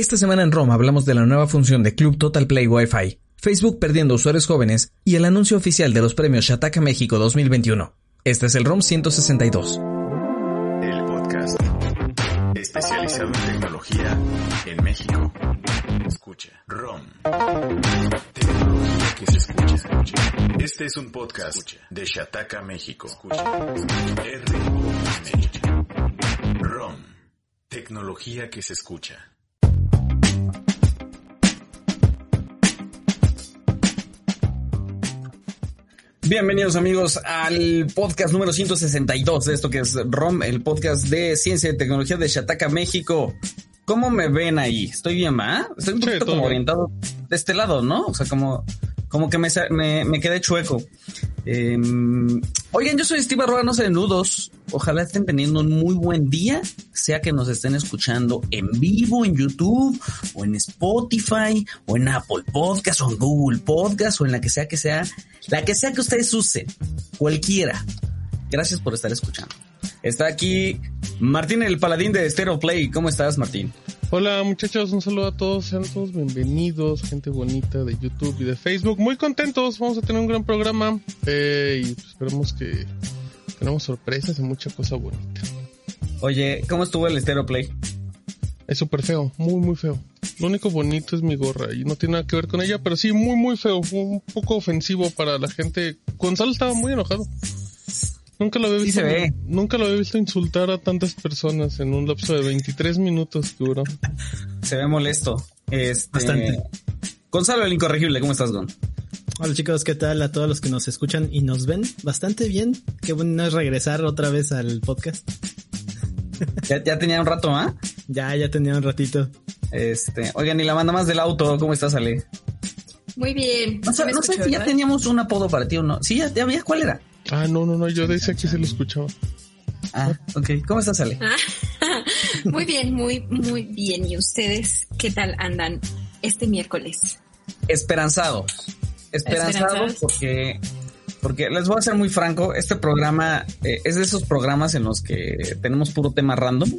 Esta semana en Roma hablamos de la nueva función de Club Total Play Wi-Fi, Facebook perdiendo usuarios jóvenes y el anuncio oficial de los premios Shataka México 2021. Este es el ROM 162. El podcast especializado en tecnología en México. Escucha. ROM. Tecnología que se escucha, escucha. Este es un podcast de Shataka México. Escucha. R-O-M. ROM. Tecnología que se escucha. Bienvenidos amigos al podcast número 162 de esto que es ROM, el podcast de ciencia y tecnología de Shataka México. ¿Cómo me ven ahí? ¿Estoy bien, va? Estoy un poquito como orientado de este lado, ¿no? O sea, como, como que me, me, me quedé chueco. Eh, oigan, yo soy Steve Arroba, no nudos. Ojalá estén teniendo un muy buen día, sea que nos estén escuchando en vivo en YouTube o en Spotify o en Apple Podcast o en Google Podcast o en la que sea que sea, la que sea que ustedes usen, cualquiera. Gracias por estar escuchando. Está aquí Martín el paladín de Stereo Play. ¿Cómo estás, Martín? Hola muchachos, un saludo a todos, sean todos bienvenidos, gente bonita de YouTube y de Facebook, muy contentos, vamos a tener un gran programa eh, y esperemos que tenemos sorpresas y mucha cosa bonita. Oye, ¿cómo estuvo el Stereo Play? Es súper feo, muy muy feo. Lo único bonito es mi gorra y no tiene nada que ver con ella, pero sí muy muy feo, un poco ofensivo para la gente. Gonzalo estaba muy enojado. Nunca lo había Sí visto, se ve. nunca lo había visto insultar a tantas personas en un lapso de 23 minutos que duró. Se ve molesto. Este, Bastante. Gonzalo el Incorregible, ¿cómo estás, Gon? Hola chicos, ¿qué tal a todos los que nos escuchan y nos ven? Bastante bien. Qué bueno es regresar otra vez al podcast. Ya, ya tenía un rato, ¿ah? Ya, ya tenía un ratito. Este, oigan, y la banda más del auto, ¿cómo estás, Ale? Muy bien. No sé, ¿Me no sé escucho, si ya teníamos un apodo para ti o no. Sí, ya, ya había, ¿cuál era? Ah, no, no, no, yo decía que se lo escuchaba. Ah, ok. ¿Cómo estás, Ale? Muy bien, muy, muy bien. ¿Y ustedes qué tal andan este miércoles? Esperanzados. Esperanzados Esperanzados. porque, porque les voy a ser muy franco, este programa eh, es de esos programas en los que tenemos puro tema random.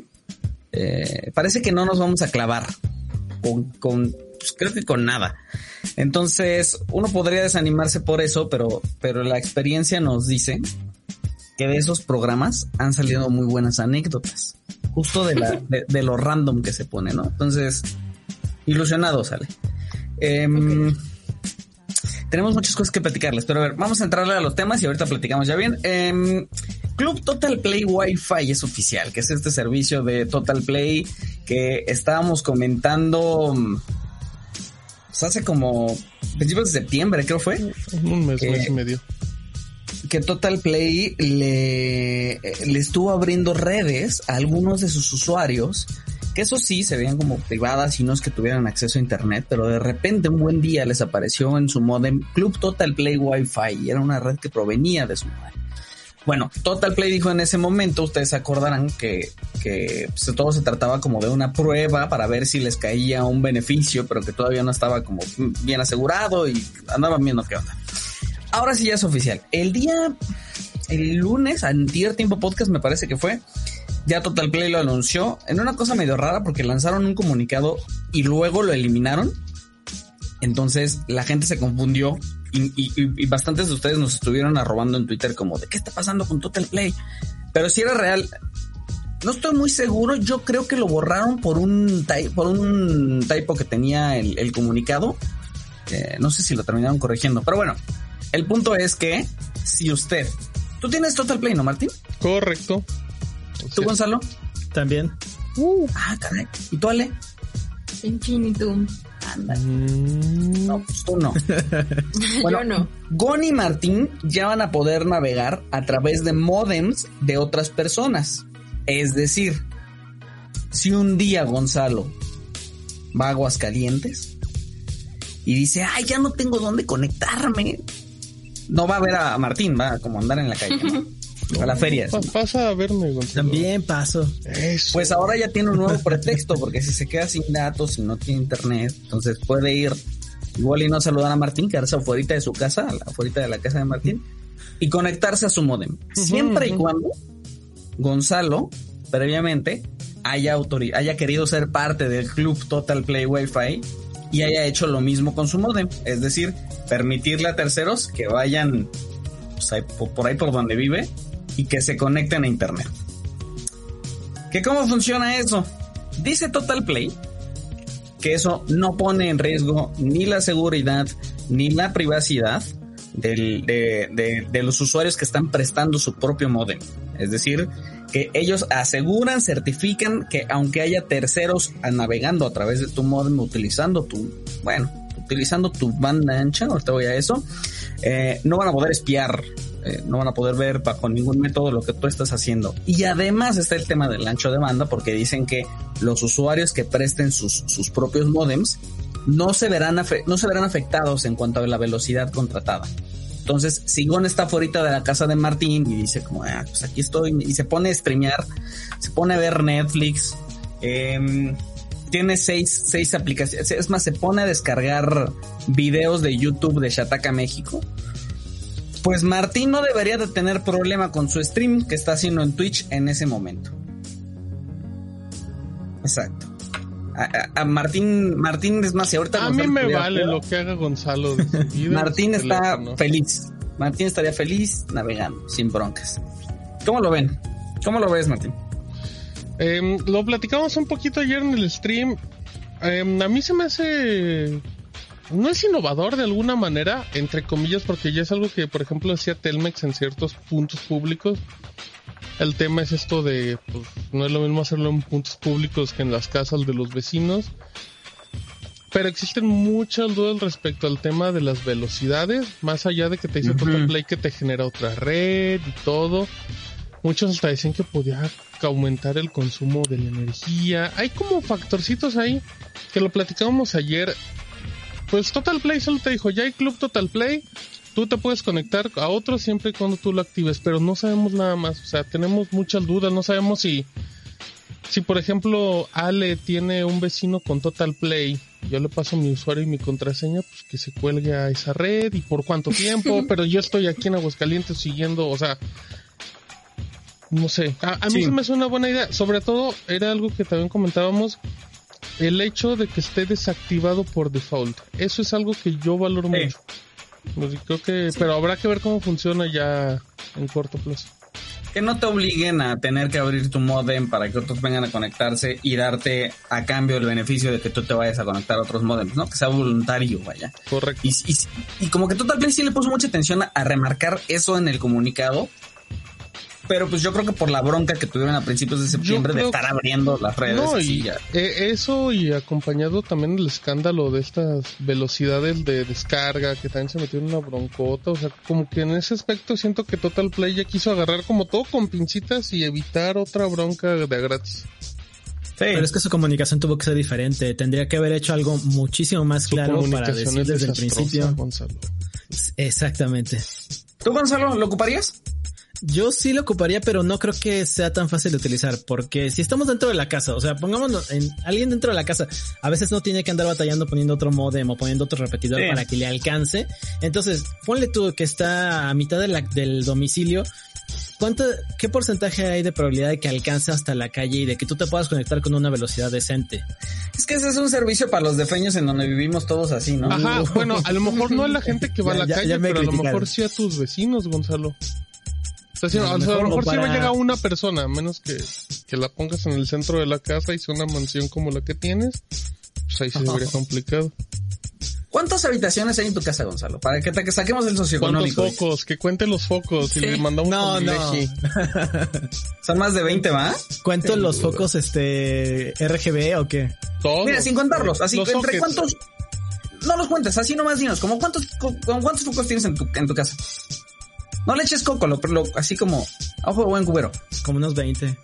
Eh, parece que no nos vamos a clavar con, con pues, creo que con nada. Entonces, uno podría desanimarse por eso, pero, pero la experiencia nos dice que de esos programas han salido muy buenas anécdotas. Justo de, la, de, de lo random que se pone, ¿no? Entonces, ilusionado sale. Em, Tenemos muchas cosas que platicarles, pero a ver, vamos a entrarle a los temas y ahorita platicamos ya bien. Em, Club Total Play Wi-Fi es oficial, que es este servicio de Total Play que estábamos comentando mm, pues hace como principios de septiembre, creo fue, Un mes, mes y medio. que Total Play le, le estuvo abriendo redes a algunos de sus usuarios, que eso sí se veían como privadas y no es que tuvieran acceso a internet, pero de repente un buen día les apareció en su modem Club Total Play Wi-Fi y era una red que provenía de su modem. Bueno, Total Play dijo en ese momento, ustedes acordarán que, que pues, todo se trataba como de una prueba para ver si les caía un beneficio, pero que todavía no estaba como bien asegurado y andaban viendo qué onda. Ahora sí ya es oficial. El día, el lunes, antier tiempo podcast me parece que fue, ya Total Play lo anunció en una cosa medio rara porque lanzaron un comunicado y luego lo eliminaron. Entonces la gente se confundió y, y- y- y bastantes de ustedes nos estuvieron arrobando en Twitter como de qué está pasando con Total Play. Pero si era real, no estoy muy seguro. Yo creo que lo borraron por un por un typo que tenía el, el comunicado. Eh, no sé si lo terminaron corrigiendo, pero bueno, el punto es que si usted, tú tienes Total Play, ¿no, Martín? Correcto. ¿Tú, Gonzalo? También. Ah, caray. ¿Y tú, Ale? Infinitum. Anda. Mm, No, pues tú no. Bueno, Yo no. Gon y Martín ya van a poder navegar a través de modems de otras personas. Es decir, si un día Gonzalo va a Aguascalientes y dice, ay, ya no tengo dónde conectarme, no va a ver a Martín, va a como andar en la calle, ¿no? a la feria. pa- pasa a verme, Gonzalo. También paso. Eso. Pues ahora ya tiene un nuevo pretexto, porque si se queda sin datos, si no tiene internet, entonces puede ir igual y no saludar a Martín, quedarse afuera de su casa, afuera de la casa de Martín, y conectarse a su modem. Siempre y cuando Gonzalo, previamente, haya, haya querido ser parte del club Total Play Wi-Fi y haya hecho lo mismo con su modem, es decir, permitirle a terceros que vayan pues, por ahí por donde vive y que se conecten a internet. ¿Que cómo funciona eso? Dice Total Play que eso no pone en riesgo ni la seguridad ni la privacidad de los usuarios que están prestando su propio modem. Es decir, que ellos aseguran, certifican que aunque haya terceros navegando a través de tu modem utilizando tu, bueno, utilizando tu banda ancha, ahorita voy a eso, eh, no van a poder espiar, eh, no van a poder ver bajo ningún método lo que tú estás haciendo. Y además está el tema del ancho de banda, porque dicen que los usuarios que presten sus, sus propios modems no se verán no se verán afectados en cuanto a la velocidad contratada. Entonces, Sigón está fuera de la casa de Martín y dice como, ah, pues aquí estoy, y se pone a streamear, se pone a ver Netflix, em, tiene seis, seis aplicaciones, es más, se pone a descargar videos de YouTube de Shataka México. Pues Martín no debería de tener problema con su stream que está haciendo en Twitch en ese momento. Exacto. A, a- a Martín, Martín es más, si ahorita A mí me vale lo que haga Gonzalo de su vida. Martín está teléfono. feliz. Martín estaría feliz navegando, sin broncas. ¿Cómo lo ven? ¿Cómo lo ves, Martín? Em, lo platicamos un poquito ayer en el stream. Em, a mí se me hace. No es innovador de alguna manera, entre comillas, porque ya es algo que, por ejemplo, hacía Telmex en ciertos puntos públicos. El tema es esto de, pues, no es lo mismo hacerlo en puntos públicos que en las casas de los vecinos. Pero existen muchas dudas respecto al tema de las velocidades, más allá de que te dice Ujú. Total Play que te genera otra red y todo. Muchos hasta decían que podía aumentar el consumo de la energía. Hay como factorcitos ahí que lo platicábamos ayer. Pues Total Play solo te dijo, ya hay Club Total Play, tú te puedes conectar a otro siempre y cuando tú lo actives, pero no sabemos nada más. O sea, tenemos muchas dudas, no sabemos si, si por ejemplo Ale tiene un vecino con Total Play, yo le paso mi usuario y mi contraseña, pues que se cuelgue a esa red y por cuánto tiempo, pero yo estoy aquí en Aguascalientes siguiendo, o sea, no sé, a, a mí Sí. se me hace una buena idea. Sobre todo, era algo que también comentábamos, el hecho de que esté desactivado por default. Eso es algo que yo valoro Sí. mucho. Pues, creo que, pero habrá que ver cómo funciona ya en corto plazo. Que no te obliguen a tener que abrir tu modem para que otros vengan a conectarse y darte a cambio el beneficio de que tú te vayas a conectar a otros modems, ¿no? Que sea voluntario, vaya. Correcto. Y, y, y como que Total Play sí le puso mucha atención a, a remarcar eso en el comunicado. Pero pues yo creo que por la bronca que tuvieron a principios de septiembre de estar abriendo las redes. No, así y ya. eh, eso y acompañado también el escándalo de estas velocidades de descarga que también se metió en una broncota, o sea, como que en ese aspecto siento que Total Play ya quiso agarrar como todo con pincitas y evitar otra bronca de gratis. Pero es que su comunicación tuvo que ser diferente. Tendría que haber hecho algo muchísimo más Su claro para decir es desde el principio. Gonzalo. Exactamente. ¿Tú, Gonzalo, lo ocuparías? Yo sí lo ocuparía, pero no creo que sea tan fácil de utilizar, porque si estamos dentro de la casa, o sea, pongámonos en alguien dentro de la casa, a veces no tiene que andar batallando poniendo otro modem o poniendo otro repetidor Sí. para que le alcance. Entonces, ponle tú que está a mitad de la- del domicilio. ¿Cuánto, qué porcentaje hay de probabilidad de que alcance hasta la calle y de que tú te puedas conectar con una velocidad decente? Es que ese es un servicio para los defeños en donde vivimos todos así, ¿no? Ajá, bueno, a lo mejor no a la gente que va a la ya- calle, ya pero a lo mejor sí a tus vecinos, Gonzalo. A lo sea, a mejor lo mejor sí va a para- llegar una persona, a menos que, que la pongas en el centro de la casa y sea una mansión como la que tienes, pues ahí se vería complicado. ¿Cuántas habitaciones hay en tu casa, Gonzalo? Para que, que saquemos el ¿Cuántos socioeconómico. focos? Que cuente los focos y Sí. le mandamos No, con no. Son más de 20, ¿va? ¿Cuento los focos este RGB o qué? Todos. Mira, sin contarlos, así Los entre sockets. cuántos. No los cuentes, así nomás dinos, como cuántos, con cuántos focos tienes en tu, en tu casa. No le eches coco, lo, lo- así como ojo de buen cubero. Como unos 20.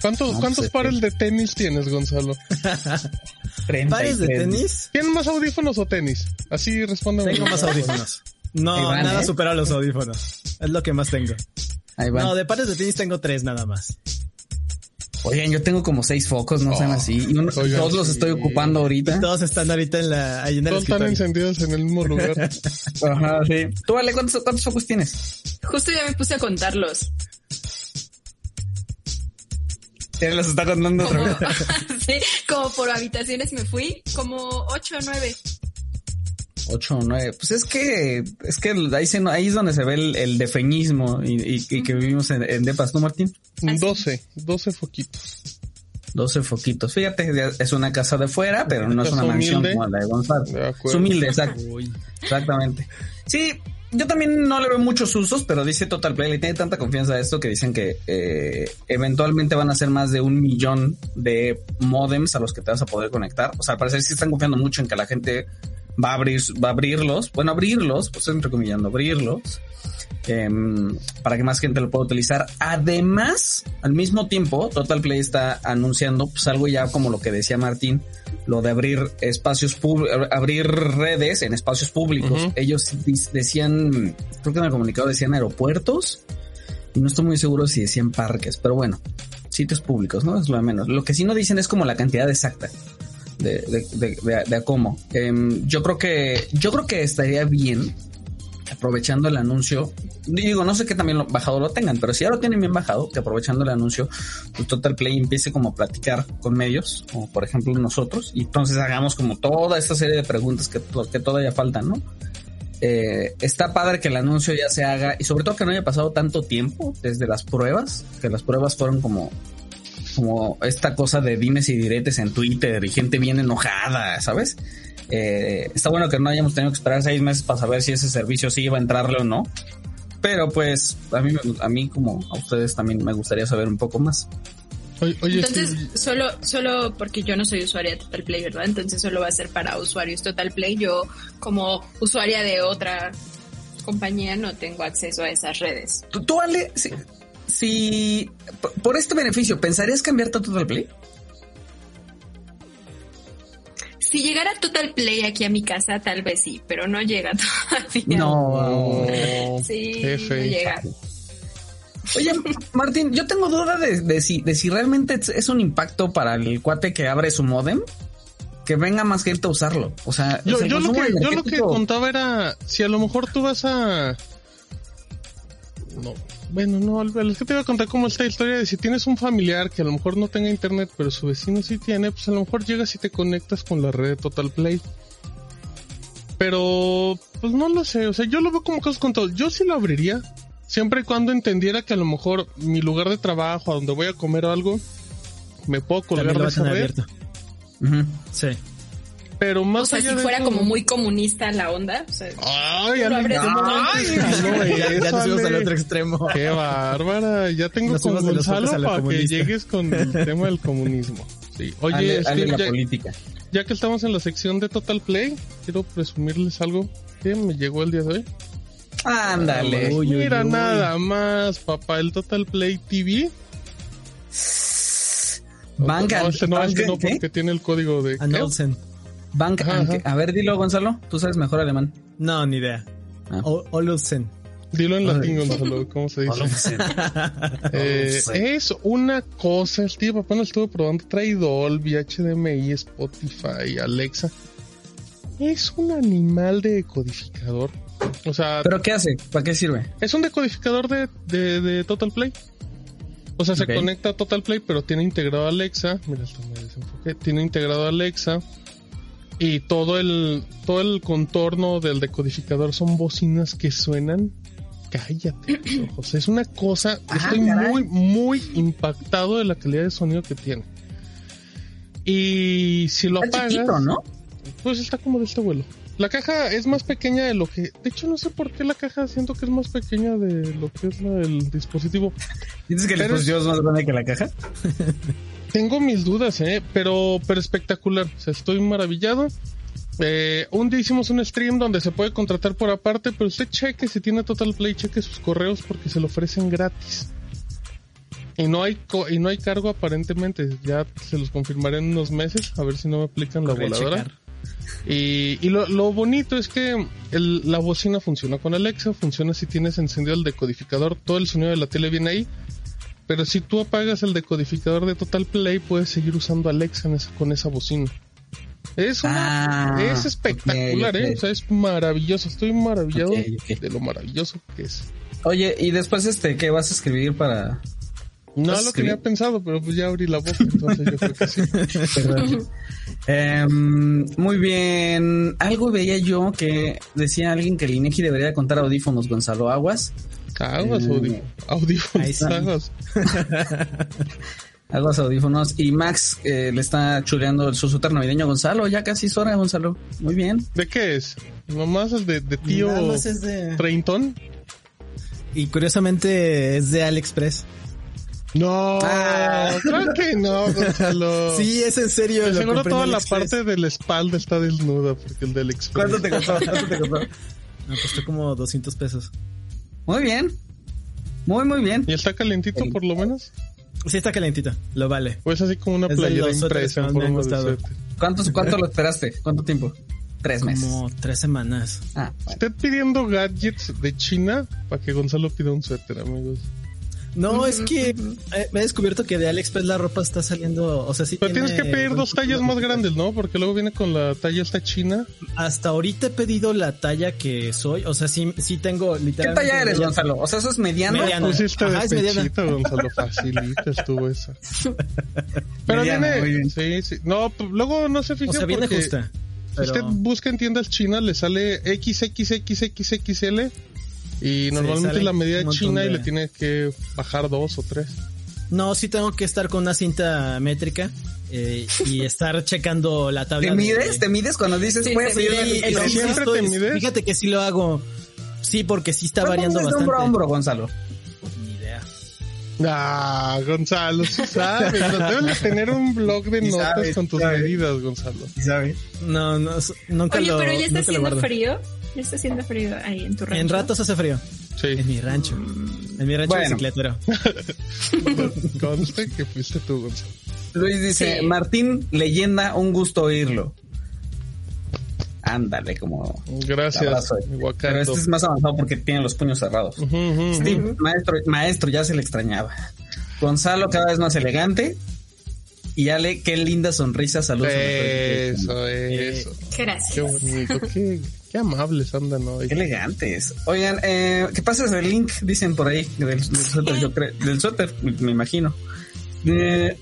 ¿Cuántos, No, cuántos pues, pares de tenis tienes, Gonzalo? ¿Pares de tenis? ¿Tienes más audífonos o tenis? Así respóndeme. Tengo más audífonos. No, van, nada ¿eh? supera los audífonos. Es lo que más tengo. Ahí van. No, de pares de tenis tengo tres nada más. Oigan, yo tengo como seis focos, no sean Oh, así. Y uno- oigan, dos los estoy ocupando ahorita. Todos están ahorita en la, ahí en el Todos están encendidos en el mismo lugar. Ajá, sí. Tú, vale, ¿cuántos, cuántos focos tienes? Justo ya me puse a contarlos. Ya las está contando otra Como, vez. sí, como por habitaciones me fui, como ocho o nueve. Ocho o nueve. Pues es que, es que ahí, se, ahí es donde se ve el, el defeñismo y, y- y que vivimos en, en Depas, ¿no, Martín? Así. 12, 12 foquitos. 12 foquitos. Fíjate, es una casa de fuera, pero no es una mansión humilde. como la de Gonzalo. De. Es humilde, exacto. Exactamente. Sí, yo también no le veo muchos usos, pero dice Total Play, le tiene tanta confianza a esto que dicen que eh, eventualmente van a ser más de un millón de modems a los que te vas a poder conectar. O sea, al parecer sí están confiando mucho en que la gente va a abrir, va a abrirlos, bueno, abrirlos, pues estoy entrecomillando, abrirlos, em, para que más gente lo pueda utilizar. Además, al mismo tiempo, Total Play está anunciando pues algo ya como lo que decía Martín, lo de abrir espacios públicos, abrir redes en espacios públicos. Ellos decían, creo que en el comunicado decían aeropuertos, y no estoy muy seguro si decían parques, pero bueno, sitios públicos, ¿no? Es lo de menos. Lo que sí no dicen es como la cantidad exacta de, de, de, de- a cómo. Em, yo creo que, yo creo que estaría bien aprovechando el anuncio, digo, no sé qué también lo, bajado lo tengan, pero si ya lo tienen bien bajado, que aprovechando el anuncio, pues Total Play empiece como a platicar con medios, como por ejemplo nosotros, y entonces hagamos como toda esta serie de preguntas que, que todavía faltan, ¿no? Eh, está padre que el anuncio ya se haga y sobre todo que no haya pasado tanto tiempo desde las pruebas, que las pruebas fueron como como esta cosa de dimes y diretes en Twitter y gente bien enojada, ¿sabes? Eh, está bueno que no hayamos tenido que esperar seis meses para saber si ese servicio sí iba a entrarle o no. Pero pues a mí, me- a mí como a ustedes también me gustaría saber un poco más. Oye, oye, Entonces, solo, solo porque yo no soy usuaria de Total Play, ¿verdad? Entonces solo va a ser para usuarios Total Play. Yo, como usuaria de otra compañía, no tengo acceso a esas redes. Tú, tú, Ale, si, si por- este beneficio, ¿pensarías cambiarte a Total Play? Si llegara Total Play aquí a mi casa, tal vez sí, pero no llega todavía. No. Sí, F. no llega. Oye, Martín, yo tengo duda de, de si, de si realmente es- un impacto para el cuate que abre su modem que venga más gente a usarlo. O sea, yo, lo que, yo lo que contaba era, si a lo mejor tú vas a... No, bueno, no, es que te iba a contar cómo esta historia de si tienes un familiar que a lo mejor no tenga internet, pero su vecino sí tiene, pues a lo mejor llegas y te conectas con la red de Total Play. Pero, pues no lo sé, o sea, yo lo veo como casos con todo. Yo sí lo abriría, siempre y cuando entendiera que a lo mejor mi lugar de trabajo, a donde voy a comer o algo, me puedo colgar de esa red. abierto. Ujú. Sí. Pero más O sea, allá si de fuera eso- como muy comunista la onda. O sea, Ay, Lo Ale, ay, no, ya, ya eso, nos fuimos al otro extremo. Qué bárbara. Ya tengo Nos con Gonzalo para que llegues con el tema del comunismo. Sí. Oye, Ale- Ale Steve, la ya, política. ya que estamos en la sección de Total Play, quiero presumirles algo que me llegó el día de hoy. Ándale. Uy, uy, Mira uy. nada más, papá, el Total Play TV. Bank no, este no, este no, ¿qué? porque tiene el código de... And Olsen. Bank Ajá. A ver, dilo, Gonzalo. Tú sabes mejor alemán. No, ni idea. Ah. O- Olsen. Dilo en latín, Gonzalo, ¿cómo se dice? Eh, No es una cosa, el tío papá lo estuvo probando, trae Dolby, HDMI, Spotify, Alexa. Es un animal de decodificador. O sea, ¿Pero qué hace? ¿Para qué sirve? es un decodificador de, de, de Total Play. O sea, se conecta a Total Play, pero tiene integrado Alexa. Mira, esto me desenfoqué. Tiene integrado Alexa. Y todo el, todo el contorno del decodificador son bocinas que suenan. Cállate, ojos. Es una cosa. Ah, estoy caray. muy, muy impactado de la calidad de sonido que tiene. Y si lo Está apagas. chiquito, ¿no? Pues está como de este vuelo. La caja es más pequeña de lo que. De hecho, no sé por qué la caja siento que es más pequeña de lo que es la del dispositivo. ¿Dices que el dispositivo es más grande que la caja? Tengo mis dudas, ¿eh? Pero, pero espectacular. O sea, estoy maravillado. Eh, un día hicimos un stream donde se puede contratar por aparte, pero usted cheque si tiene Total Play, cheque sus correos porque se lo ofrecen gratis. Y no hay co- y no hay cargo aparentemente. Ya se los confirmaré en unos meses, a ver si no me aplican la Corre voladora. Y, y lo, lo bonito es que el- la bocina funciona con Alexa, funciona si tienes encendido el decodificador, todo el sonido de la tele viene ahí. Pero si tú apagas el decodificador de Total Play, puedes seguir usando Alexa en esa- con esa bocina. Es, una- Ah, es espectacular. ¿eh? O sea, es maravilloso. Estoy maravillado de lo maravilloso que es. Oye, y después, este, ¿qué vas a escribir para, No ¿Vas a lo escribir? tenía pensado, pero pues ya abrí la boca, entonces yo creo que sí. Em, muy bien. Algo veía yo que decía alguien que el INEGI debería de contar audífonos, Gonzalo Aguas. Aguas, Eh, audí- audífonos, está. aguas. Aguas audífonos. Y Max eh, le está chuleando el susuter navideño a Gonzalo. Ya casi es hora, Gonzalo. Muy bien. ¿De qué es? ¿Nomás el de, de tío es de... treintón? Y curiosamente es de AliExpress. No, Ah. creo que no, Gonzalo. Sí, es en serio. Lo seguro toda la parte de la espalda está desnuda, porque el del Express. ¿Cuánto te costó? ¿Cuánto te costó? Me costó como 200 pesos. Muy bien. Muy, muy bien. ¿Y está calentito por lo menos? Sí, está calentito. Lo vale. ¿O es así como una Es de playera impresa que en forma de? ¿Cuántos, ¿Cuánto lo esperaste? ¿Cuánto tiempo? Tres meses. Como tres semanas. Ah, bueno. Usted pidiendo gadgets de China para que Gonzalo pida un suéter, amigos. No, es que eh, me he descubierto que de AliExpress la ropa está saliendo, o sea, sí Pero tienes que pedir dos tallas más grandes, ¿no? Porque luego viene con la talla esta china. Hasta ahorita he pedido la talla que soy, o sea, sí, sí tengo ¿Qué literalmente... talla eres, Gonzalo? O sea, eso es mediano. Mediano. Pusiste Ajá, de es mediana. pechito, Gonzalo. Facilita estuvo esa. Pero viene... Sí, sí. No, luego no se fija O sea, viene porque justa. Si usted pero- busca en tiendas chinas, le sale XXXXXL y normalmente la medida montón china y de- le tiene que bajar dos o tres. No, sí tengo que estar con una cinta métrica eh, y estar checando la tabla. ¿Te de- mides? ¿Te mides cuando dices Sí, de- Sí, ¿Y sí, siempre estoy- te mides? Fíjate que sí lo hago. Sí, porque sí está ¿Cuánto variando de bastante. hombro a hombro, Gonzalo? Ni idea. Ah, Gonzalo, sí sabes. ¿no? Debes de tener un blog de notas sabes, con tus sabes. medidas, Gonzalo. ¿Sabes? No, no, nunca Oye, lo pero ya está haciendo frío. Ya está haciendo frío ahí en tu rancho. En ratos hace frío. Sí, En mi rancho. En mi rancho Bueno. bicicletero. conste que fuiste tú, Gonzalo. Luis dice, Sí. Martín, leyenda, un gusto oírlo. Ándale, como... Gracias, Pero este es más avanzado porque tiene los puños cerrados. Ujú, ujú, ujú. Steve, maestro, maestro, ya se le extrañaba. Gonzalo cada vez más elegante. Y Ale, qué linda sonrisa, saludos. Eso, eso. Qué Gracias. bonito, qué, qué amables andan hoy. Qué elegantes. Oigan, eh, ¿qué pasa el link? Dicen por ahí, del, del suéter, yo creo, del suéter, me imagino. Eh,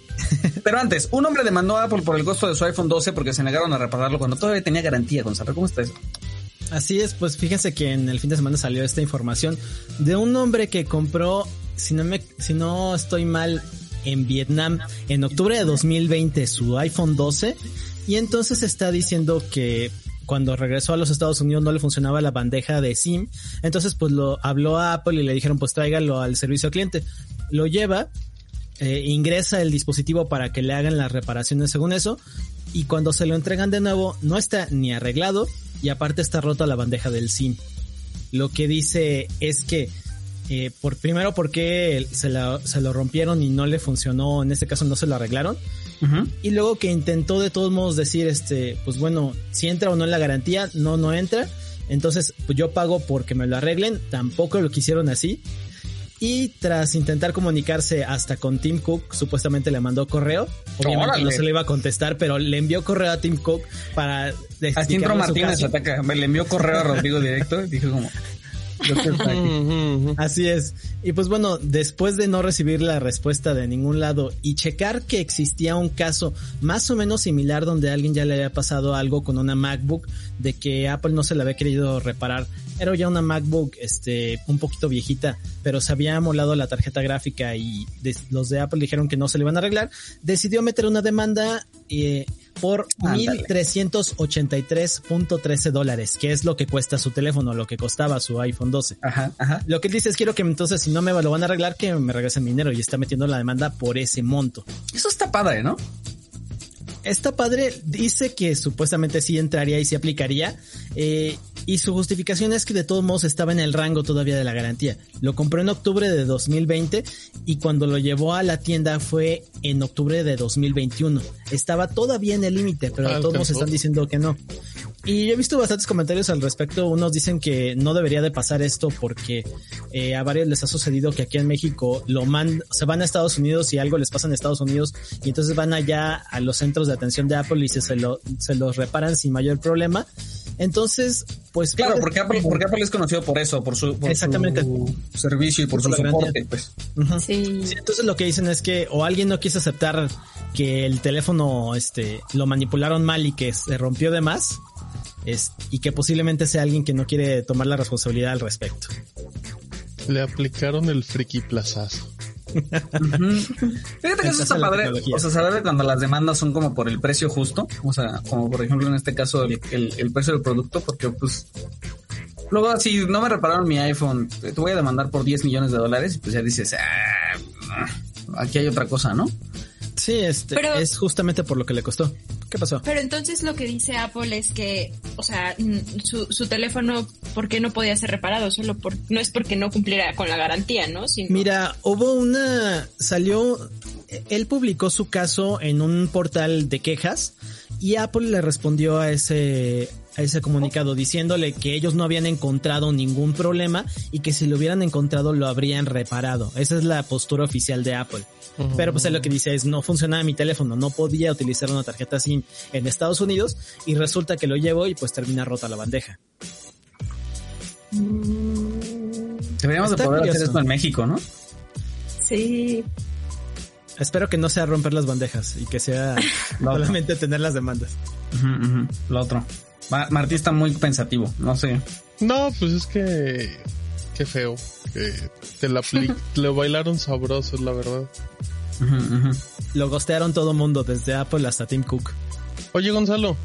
pero antes, un hombre demandó a Apple por el costo de su iPhone 12 porque se negaron a repararlo cuando todavía tenía garantía, Gonzalo. ¿Cómo está eso? Así es, pues fíjense que en el fin de semana salió esta información de un hombre que compró, si no me, si no estoy mal, en Vietnam en octubre de 2020 su iPhone 12 y entonces está diciendo que cuando regresó a los Estados Unidos no le funcionaba la bandeja de SIM, entonces pues lo habló a Apple y le dijeron pues tráigalo al servicio al cliente. Lo lleva, eh, ingresa el dispositivo para que le hagan las reparaciones según eso y cuando se lo entregan de nuevo no está ni arreglado y aparte está rota la bandeja del SIM. Lo que dice es que eh, por primero porque se, la- se lo rompieron y no le funcionó, en este caso no se lo arreglaron y luego que intentó de todos modos decir este pues bueno si entra o no en la garantía no no entra. Entonces pues yo pago porque me lo arreglen. Tampoco lo quisieron así. Y tras intentar comunicarse hasta con Tim Cook supuestamente le mandó correo. Obviamente Órale. no se le iba a contestar pero le envió correo a Tim Cook para su Martínez ataca. Me le envió correo a Rodrigo directo. Y dije como... Así es. Y pues bueno, después de no recibir la respuesta de ningún lado y checar que existía un caso más o menos similar donde a alguien ya le había pasado algo con una MacBook de que Apple no se la había querido reparar. Era ya una MacBook este un poquito viejita, pero se había molado la tarjeta gráfica y de- los de Apple dijeron que no se le iban a arreglar. Decidió meter una demanda eh, por Ándale. 1.383.13 dólares, que es lo que cuesta su teléfono, lo que costaba su iPhone 12. Ajá, ajá. Lo que él dice es quiero que entonces si no me lo van a arreglar que me regresen mi dinero y está metiendo la demanda por ese monto. Eso está padre, ¿no? Esta padre dice que supuestamente sí entraría y sí aplicaría eh, y su justificación es que de todos modos estaba en el rango todavía de la garantía. Lo compró en octubre de 2020 y cuando lo llevó a la tienda fue en octubre de 2021. Estaba todavía en el límite, pero de todos modos están diciendo que no. Y yo he visto bastantes comentarios al respecto. Unos dicen que no debería de pasar esto porque eh, a varios les ha sucedido que aquí en México lo man se van a Estados Unidos y algo les pasa en Estados Unidos y entonces van allá a los centros de atención de Apple y se, se, lo, se los reparan sin mayor problema. Entonces, pues Claro, porque Apple, que- porque Apple es conocido por eso, por su, por Exactamente. su servicio y por su Por garantía. soporte, pues. Ujú. Sí. Sí, entonces lo que dicen es que o alguien no quiso aceptar que el teléfono este lo manipularon mal y que se rompió de más es, y que posiblemente sea alguien que no quiere tomar la responsabilidad al respecto. Le aplicaron el friki plazazo. Fíjate que eso está padre. tecnología. O sea, saber cuando las demandas son como por el precio justo. O sea, como por ejemplo en este caso el, el- el precio del producto, porque pues. Luego, si no me repararon mi iPhone, te voy a demandar por 10 millones de dólares y pues ya dices, "Ah, aquí hay otra cosa, ¿no? Sí, este Pero- es justamente por lo que le costó. ¿Qué pasó? Pero entonces lo que dice Apple es que, o sea, su, su teléfono, ¿por qué no podía ser reparado? Solo por, no es porque no cumpliera con la garantía, ¿no? Sino- Mira, hubo una salió él publicó su caso en un portal de quejas y Apple le respondió a ese ese comunicado diciéndole que ellos no habían encontrado ningún problema y que si lo hubieran encontrado lo habrían reparado. Esa es la postura oficial de Apple. Pero pues él lo que dice es no funcionaba mi teléfono, no podía utilizar una tarjeta SIM en Estados Unidos y resulta que lo llevo y pues termina rota la bandeja. Deberíamos de poder hacer esto en México, ¿no? Sí. Espero que no sea romper las bandejas y que sea solamente tener las demandas. Lo otro. Ma- Martí está muy pensativo, no sé. No, pues es que. Qué feo. Que te la le bailaron sabrosos, la verdad. Lo gostearon todo mundo, desde Apple hasta Tim Cook. Oye, Gonzalo.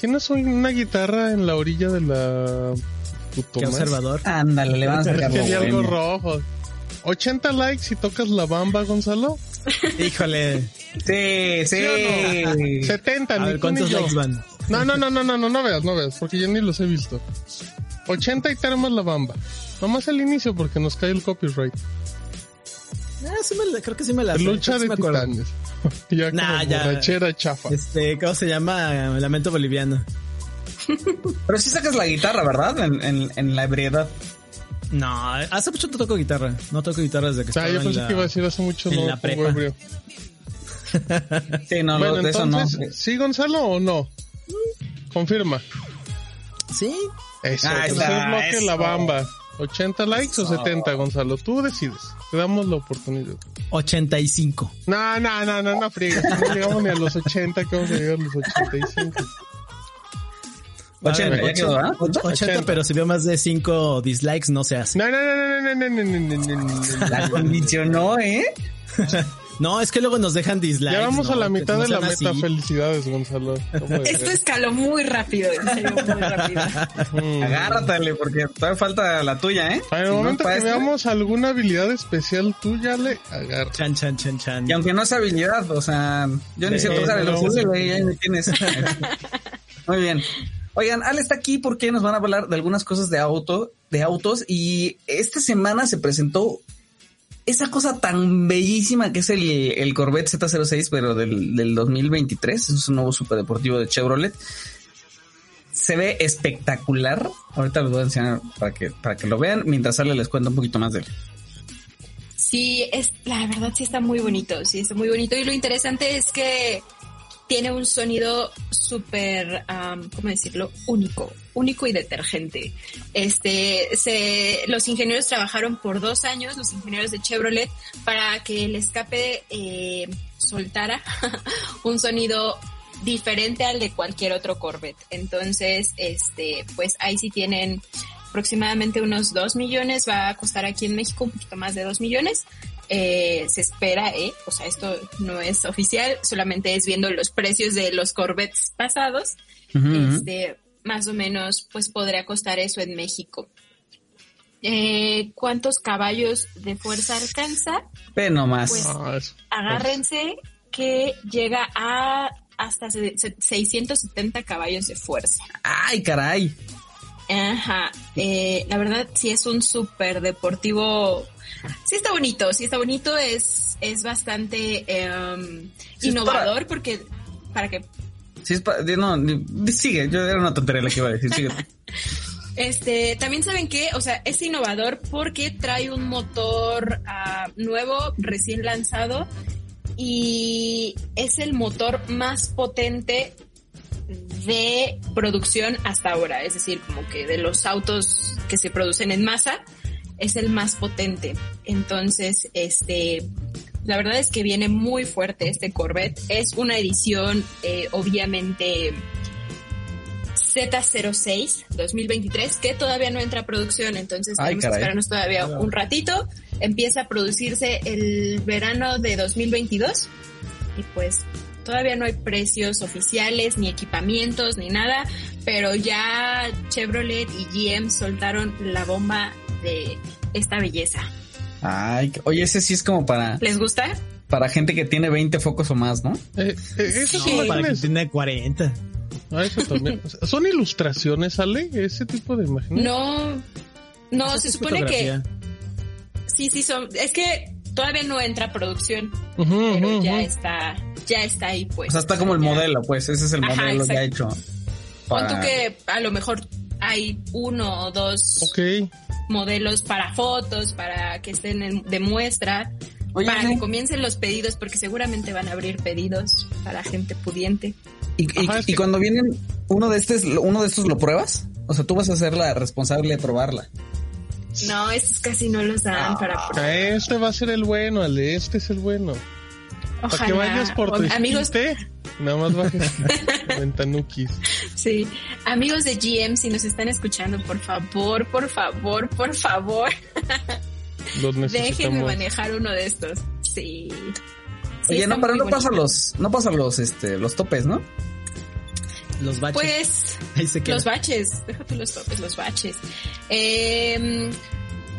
¿Tienes una guitarra en la orilla de la. tu Qué toma? observador. Ándale, le van a Es sacar que algo rojo. 80 likes si tocas la bamba, Gonzalo. Híjole. Sí, sí. 70, A ni ver, tú ¿cuántos ni yo. likes van? No, no, no, no, no, no, no veas, no veas, porque yo ni los he visto. 80 y tenemos la bamba. Nomás el inicio porque nos cae el copyright. Ah, sí me creo que sí me la sé, Lucha sí de acuerdo. titanes. ya Nah, como ya. borrachera chafa. Este, ¿cómo se llama? Lamento boliviano. Pero sí sacas la guitarra, ¿verdad? En, en, en la ebriedad. No, hace mucho no toco guitarra. No toco guitarra desde que O sea, estaba yo en pensé la- que iba a decir hace mucho en no la prepa. ebrio. Sí, no, bueno, lo- de eso no. entonces, ¿sí Gonzalo o no? Confirma. Sí, Eso, Ah, está, es lo que la bamba. 80 likes o Eso. 70, Gonzalo. Tú decides. Te damos la oportunidad. 85. No, no, no, no, no friegues. No llegamos ni a los 80, que vamos a llegar a los 85. 80, ya quedó, ¿verdad? 80, pero si veo más de 5 dislikes no se hace. No, no, no, no, no, no, no, no, no, no, no. La condicionó, ¿eh? No, es que luego nos dejan dislikes. Ya vamos no, a la mitad no de la meta. así. Felicidades, Gonzalo. No Esto escaló muy rápido, en serio, muy rápido. Agárratale, porque todavía falta la tuya, ¿eh? En el Si no, momento para que veamos alguna habilidad especial tuya, le agarra. Chan, chan, chan, chan. Y aunque no es habilidad, o sea, yo ni sé Eh, tocar el no. ukulele, güey, ahí me tienes. Muy bien. Oigan, Ale está aquí porque nos van a hablar de algunas cosas de auto, de autos y esta semana se presentó esa cosa tan bellísima que es el, el Corvette Z06, pero del, del 2023. Es un nuevo superdeportivo de Chevrolet. Se ve espectacular. Ahorita les voy a enseñar para que, para que lo vean. Mientras Ale les cuento un poquito más de él. Sí, es, la verdad sí está muy bonito, sí está muy bonito. Y lo interesante es que tiene un sonido súper, ¿cómo decirlo? Único, único y detergente. Este, se, los ingenieros trabajaron por dos años, los ingenieros de Chevrolet, para que el escape eh, soltara un sonido diferente al de cualquier otro Corvette. Entonces, este, pues ahí sí tienen aproximadamente unos 2 millones, va a costar aquí en México un poquito más de 2 millones. Eh, se espera, ¿eh? O sea, esto no es oficial, solamente es viendo los precios de los Corvettes pasados. Este, más o menos, pues podría costar eso en México. Eh, ¿Cuántos caballos de fuerza alcanza? Ve nomás. Pues- Ah, eso. Agárrense que llega a hasta se- se- 670 caballos de fuerza. Ay, caray. Ajá, eh, la verdad sí es un súper deportivo. Sí está bonito, sí está bonito, es, es bastante em, Sí, es innovador porque para que Sí, es pa- no, sigue, yo era una tontería la que iba a decir, sigue. este también saben que, o sea, es innovador porque trae un motor ah, nuevo, recién lanzado y es el motor más potente de producción hasta ahora, es decir, como que de los autos que se producen en masa, es el más potente. Entonces, este, la verdad es que viene muy fuerte este Corvette. Es una edición, eh, obviamente, Z06 2023, que todavía no entra a producción, entonces Ay, tenemos que esperarnos todavía un ratito. Empieza a producirse el verano de 2022 y pues todavía no hay precios oficiales, ni equipamientos, ni nada, pero ya Chevrolet y GM soltaron la bomba de esta belleza. Ay, oye, ese sí es como para, ¿Les gusta? para gente que tiene 20 focos o más, ¿no? Eh, eh, esas Sí. Para que tiene 40. Ah, eso también. O sea, ¿Son ilustraciones, Ale? Ese tipo de imágenes. No, no, se supone fotografía. que sí, sí son, es que todavía no entra a producción, pero ya está, ya está ahí pues. O sea, está como el modelo, pues, ese es el Ajá, modelo ya hecho. Pon para- tú que a lo mejor hay uno o dos Ok. Modelos para fotos, para que estén en- de muestra, Oye, para que comiencen los pedidos, porque seguramente van a abrir pedidos para gente pudiente. Y, y- Ajá, es y que- cuando vienen uno de estos, uno de estos lo pruebas, o sea, tú vas a ser la responsable de probarla. No, estos casi no los dan Ah. para Ah, Este va a ser el bueno, Ale. Este es el bueno. Para Ojalá. que vayas por tu O- amigos, nada más bajes ventanuquis. sí, amigos de GM, si nos están escuchando, por favor, por favor, por favor, Los déjenme manejar uno de estos. Sí. Sí, Oye, no, pero no pasa bonito. los, no pasa los, este, los topes, ¿no? Los baches. Pues Ahí se queda. Los baches, déjate los topes, los baches. Eh,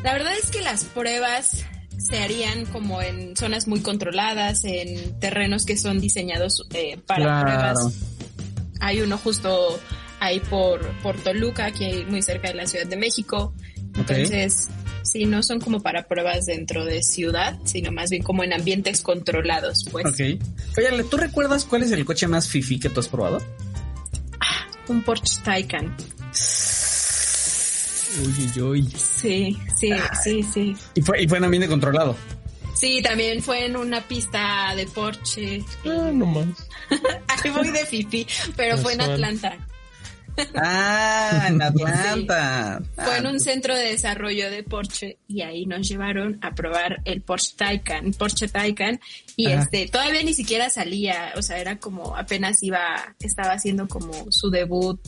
la verdad es que las pruebas se harían como en zonas muy controladas, en terrenos que son diseñados eh, para Claro. pruebas. Hay uno justo ahí por, por Toluca, aquí muy cerca de la Ciudad de México. Entonces, sí, no son como para pruebas dentro de ciudad, sino más bien como en ambientes controlados, pues. Ok. Oye, ¿tú recuerdas cuál es el coche más fifi que tú has probado? Un Porsche Taycan. Uy, uy, uy. Sí, sí, sí, sí. Y fue, y fue en ambiente controlado. Sí, también fue en una pista de Porsche. Ah, no más. Ahí voy de fifi, pero fue en. Atlanta. Ah, en Atlanta. Fue en Ah, un centro de desarrollo de Porsche y ahí nos llevaron a probar el Porsche Taycan, Porsche Taycan y Ajá. este todavía ni siquiera salía, o sea, era como apenas iba, estaba haciendo como su debut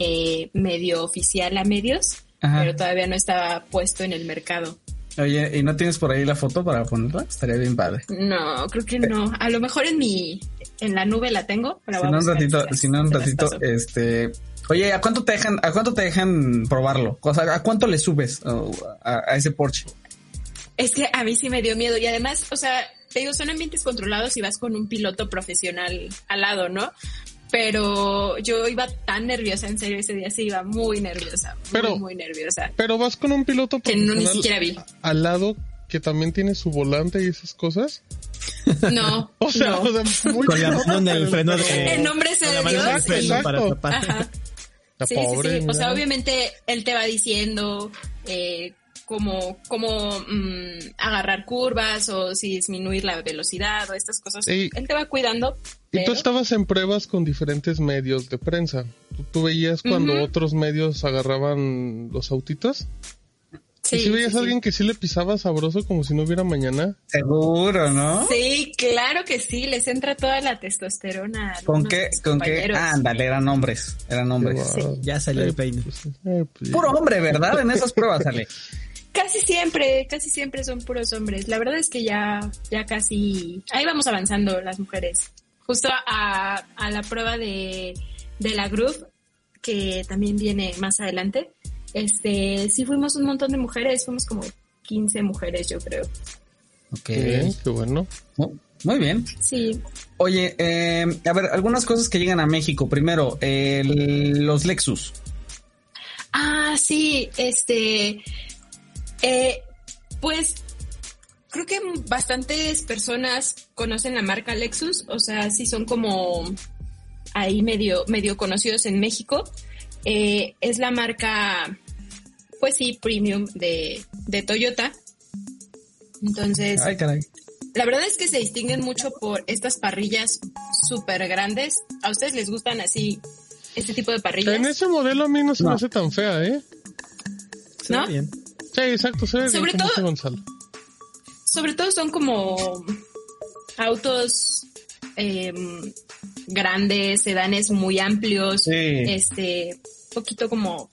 eh, medio oficial a medios, Ajá. pero todavía no estaba puesto en el mercado. Oye, ¿y no tienes por ahí la foto para ponerla? Estaría bien padre. No, creo que no. A lo mejor en mi, en la nube la tengo. la Si no un ratito, las- si no un ratito, este, oye, ¿a cuánto te dejan, a cuánto te dejan probarlo? O sea, ¿a cuánto le subes oh, a, a ese Porsche? Es que a mí sí me dio miedo y además, o sea, te digo, son ambientes controlados y vas con un piloto profesional al lado, ¿no? Pero yo iba tan nerviosa, en serio, ese día sí iba muy nerviosa, muy, Pero- muy nerviosa. Pero vas con un piloto Que no ni siquiera vi. al lado que también tiene su volante y esas cosas. No, O sea, no. o sea, muy Con la mano el freno de... En nombre la de el Dios. Exacto. para tapar. Ajá. La Sí, pobre. sí, sí. O sea, obviamente él te va diciendo eh, cómo, cómo mm, agarrar curvas o si disminuir la velocidad o estas cosas. Él te va cuidando. Y tú pero- estabas en pruebas con diferentes medios de prensa. Tú, tú veías cuando otros medios agarraban los autitos. Sí, y si veías sí, a sí. alguien que sí le pisaba sabroso como si no hubiera mañana. Seguro, ¿no? Sí, claro que sí, les entra toda la testosterona. ¿Con qué, con qué? Ándale, eran hombres, eran hombres. Ya salió el peine. Pues, eh, pues, Puro hombre, ¿verdad? En esas pruebas, Ale. Casi siempre, casi siempre son puros hombres. La verdad es que ya, ya casi, ahí vamos avanzando las mujeres. Justo a, a la prueba de, de la Groove, que también viene más adelante. Este, sí fuimos un montón de mujeres, fuimos como 15 mujeres, yo creo. Ok. Bien, qué bueno. Mu- Muy bien. Sí, Oye, eh, a ver, algunas cosas que llegan a México. Primero, el- los Lexus. Ah, sí, este, eh, pues creo que bastantes personas conocen la marca Lexus, o sea, sí son como ahí medio, medio conocidos en México. Eh, es la marca, pues sí, premium de, de Toyota. Entonces, Ay, caray. la verdad es que se distinguen mucho por estas parrillas súper grandes. ¿A ustedes les gustan así este tipo de parrillas. En ese modelo a mí no se me hace tan fea, ¿eh? Se ve ¿No? bien. Sí, exacto, se ve bien Sobre como todo- Gonzalo. Sobre todo son como autos em, grandes, sedanes muy amplios, Sí. este, poquito como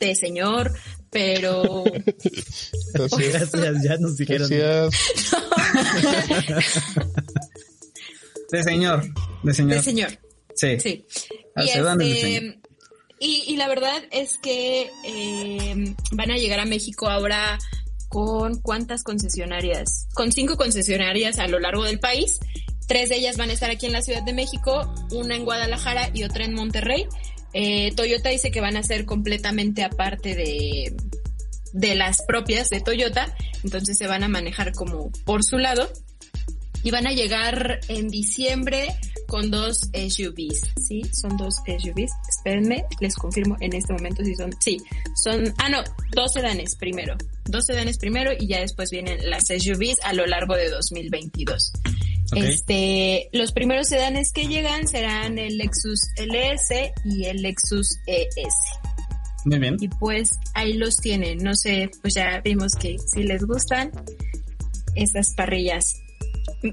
de señor, pero. Gracias, ya nos dijeron. Decías, De señor, de señor. de señor. Sí. Sí. Y, de este, señor. Y, la verdad es que eh, van a llegar a México ahora con cuántas concesionarias? Con cinco concesionarias a lo largo del país. Tres de ellas van a estar aquí en la Ciudad de México, una en Guadalajara y otra en Monterrey. Eh, Toyota dice que van a ser completamente aparte de, de las propias de Toyota, entonces se van a manejar como por su lado y van a llegar en diciembre con dos SUVs, ¿sí? Son dos SUVs. Espérenme, les confirmo en este momento si son, sí, son, ah no, dos sedanes primero, dos sedanes primero y ya después vienen las SUVs a lo largo de 2022. Ok. Este, los primeros sedanes que llegan serán el Lexus LS y el Lexus ES. Muy bien. Y pues ahí los tienen. No sé, pues ya vimos que si les gustan estas parrillas.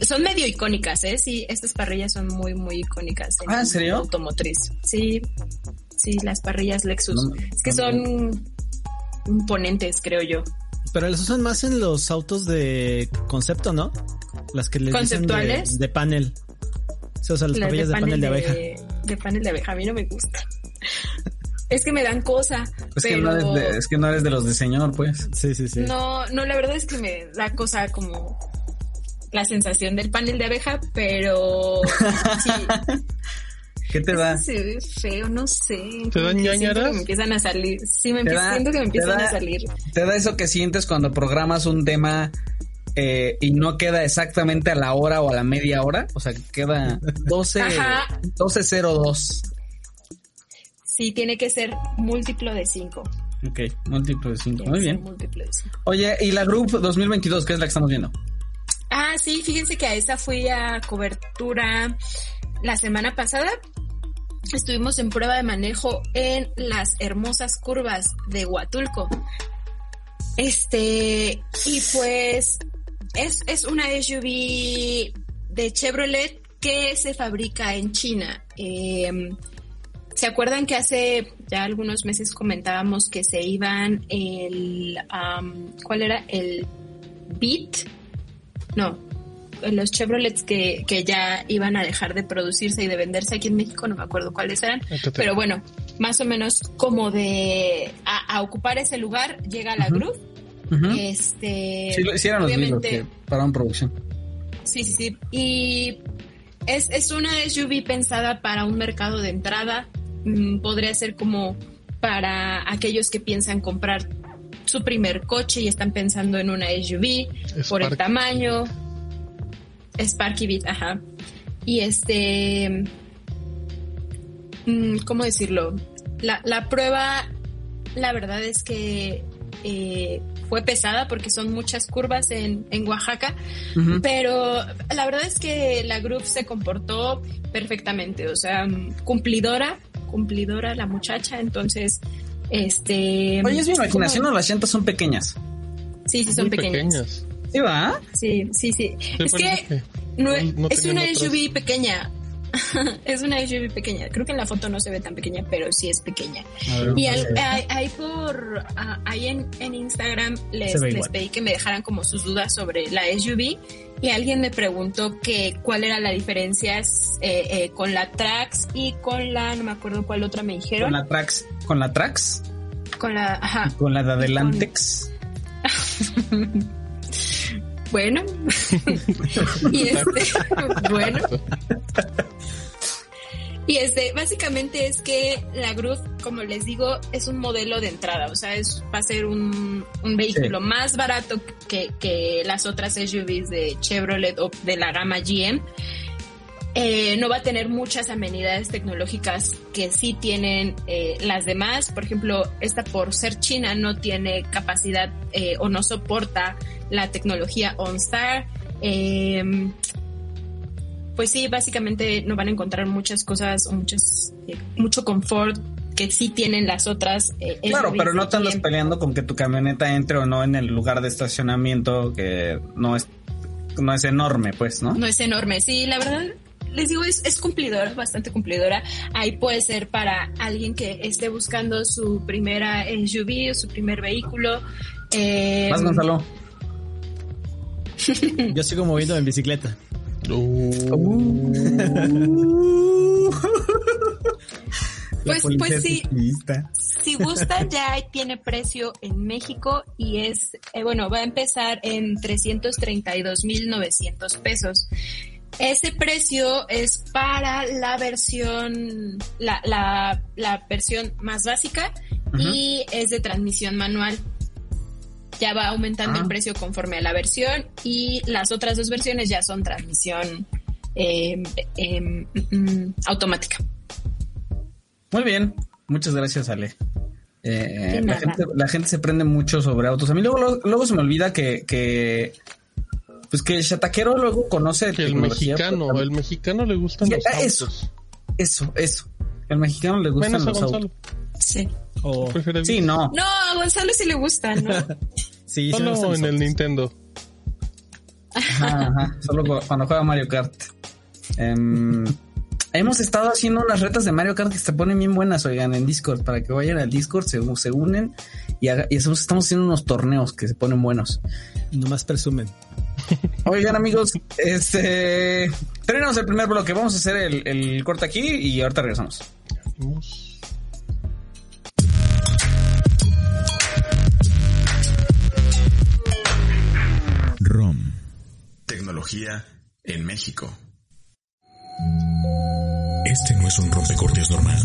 Son medio icónicas, ¿eh? Sí, estas parrillas son muy, muy icónicas. Ah, ¿en serio? Automotriz. Sí, sí, las parrillas Lexus. No, es que no, son imponentes, creo yo. Pero las usan más en los autos de concepto, ¿no? Las que les dicen de, ¿Conceptuales? de panel. Sí, o sea, las Las parrillas de, panel de abeja. De panel de abeja, a mí no me gusta. Es que me dan cosa. Es, que no eres de, es que no eres de los de señor, pues. Sí, sí, sí. No, no, la verdad es que me da cosa como la sensación del panel de abeja, pero sí, ¿Qué te da? se ve feo, no sé. ¿Te siento ñañaras? que me empiezan a salir. Sí, me ¿Te empie- da- siento que me empiezan da- a salir. Te da eso que sientes cuando programas un tema eh, y no queda exactamente a la hora o a la media hora. O sea, que queda 12, Ajá. 12.02. Sí, tiene que ser múltiplo de 5. Ok, múltiplo de 5. Muy bien. Múltiplo de cinco. Oye, ¿y la Group 2022 qué es la que estamos viendo? Ah, sí, fíjense que a esa fui a cobertura la semana pasada. Estuvimos en prueba de manejo en las hermosas curvas de Huatulco. Este, y pues es, es una SUV de Chevrolet que se fabrica en China. Eh, ¿Se acuerdan que hace ya algunos meses comentábamos que se iban el, ¿cuál era? El Beat no, los Chevrolets que, que ya iban a dejar de producirse y de venderse aquí en México, no me acuerdo cuáles eran, te- pero bueno, más o menos como de a, a ocupar ese lugar llega la. Groove. Ujú. Este, Sí, hicieron los que pararon producción. sí, sí, sí. Y es, es una SUV pensada para un mercado de entrada. Mm, podría ser como para aquellos que piensan comprar su primer coche y están pensando en una SUV por el tamaño. Sparky Beat, ajá. Y este. mm, ¿Cómo decirlo? La, la prueba, la verdad es que eh, fue pesada porque son muchas curvas en, en Oaxaca, pero la verdad es que la Group se comportó perfectamente, o sea, mm, cumplidora, cumplidora la muchacha, entonces, este. Oye, es mi imaginación, las llantas son pequeñas. Sí, sí, son Muy pequeñas. ¿Sí va? Sí, sí, sí. Es que no, no- no es una. SUV pequeña. es una SUV pequeña. Creo que en la foto no se ve tan pequeña, pero sí es pequeña. Ver, Y al- ver. ahí ahí por ah, ahí en, en Instagram les, pedí que me dejaran como sus dudas sobre la SUV y alguien me preguntó que cuál era la diferencia eh, eh, con la Trax y con la no me acuerdo cuál otra me dijeron Con la Trax, con la Trax, con la ajá con la de Adelantex. Bueno. y este, bueno. Y este, básicamente es que la Groove, como les digo, es un modelo de entrada, o sea, es, va a ser un, un vehículo más barato que, que las otras SUVs de Chevrolet o de la gama GM. Eh, no va a tener muchas amenidades tecnológicas que sí tienen eh, las demás. Por ejemplo, esta por ser china no tiene capacidad eh, o no soporta la tecnología OnStar. Eh, pues sí, básicamente no van a encontrar muchas cosas o muchas, eh, mucho confort que sí tienen las otras. eh, Claro, SUVs pero no te andas peleando con que tu camioneta entre o no en el lugar de estacionamiento que no es no es enorme, pues, ¿no? No es enorme, sí, la verdad. Les digo, es, es cumplidora, bastante cumplidora. Ahí puede ser para alguien que esté buscando su primera SUV o su primer vehículo. Eh, Más Gonzalo. Yo sigo moviendo en bicicleta. Uh, Pues- pues sí. ciclista. Si gusta, ya tiene precio en México y es, eh, bueno, va a empezar en 332.900 pesos. Ese precio es para la versión, la, la, la versión más básica y es de transmisión manual. Ya va aumentando Ah. el precio conforme a la versión y las otras dos versiones ya son transmisión eh, em, mm, automática. Muy bien. Muchas gracias, Ale. Eh, la, gente, la gente se prende mucho sobre autos. A mí luego, luego, luego se me olvida que, que pues que el chataquero luego conoce que el tecnología, mexicano, el mexicano le gustan los eso. autos. Eso, eso. El mexicano le gustan Menos a los Gonzalo. autos. Sí. O, Prefiere Sí, no. No, a Gonzalo sí le gusta, ¿no? sí, sí Solo gustan los en el. Nintendo. Ajá, ajá. Solo cu- cuando juega Mario Kart. Em, hemos estado haciendo unas retas de Mario Kart que se ponen bien buenas, oigan, en Discord. Para que vayan al Discord, se, se unen y, haga- y hacemos- estamos haciendo unos torneos que se ponen buenos. Nomás presumen. Oigan, amigos, este. Tenemos el primer bloque. Vamos a hacer el, el corte aquí y ahorita regresamos. ROM. Tecnología en México. Este no es un rompecortes normal.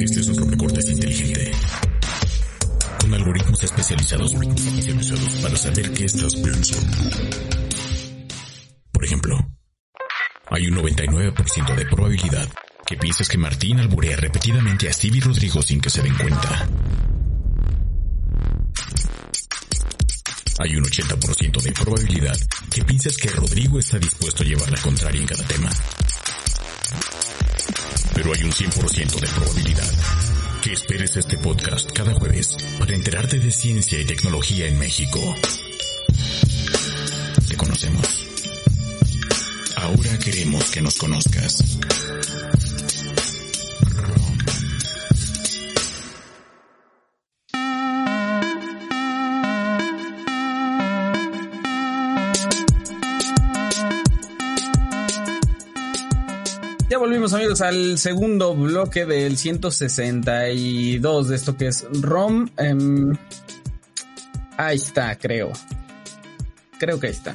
Este es un rompecortes inteligente. Algoritmos especializados para saber qué estás pensando. Por ejemplo, hay un 99% de probabilidad que pienses que Martín alburea repetidamente a Stevie Rodrigo sin que se den cuenta. Hay un 80% de probabilidad que pienses que Rodrigo está dispuesto a llevar la contraria en cada tema. Pero hay un 100% de probabilidad que esperes este podcast cada jueves para enterarte de ciencia y tecnología en México. Te conocemos. Ahora queremos que nos conozcas. Volvimos, amigos, al segundo bloque del 162 de esto que es ROM. Em, ahí está, creo. Creo que ahí está.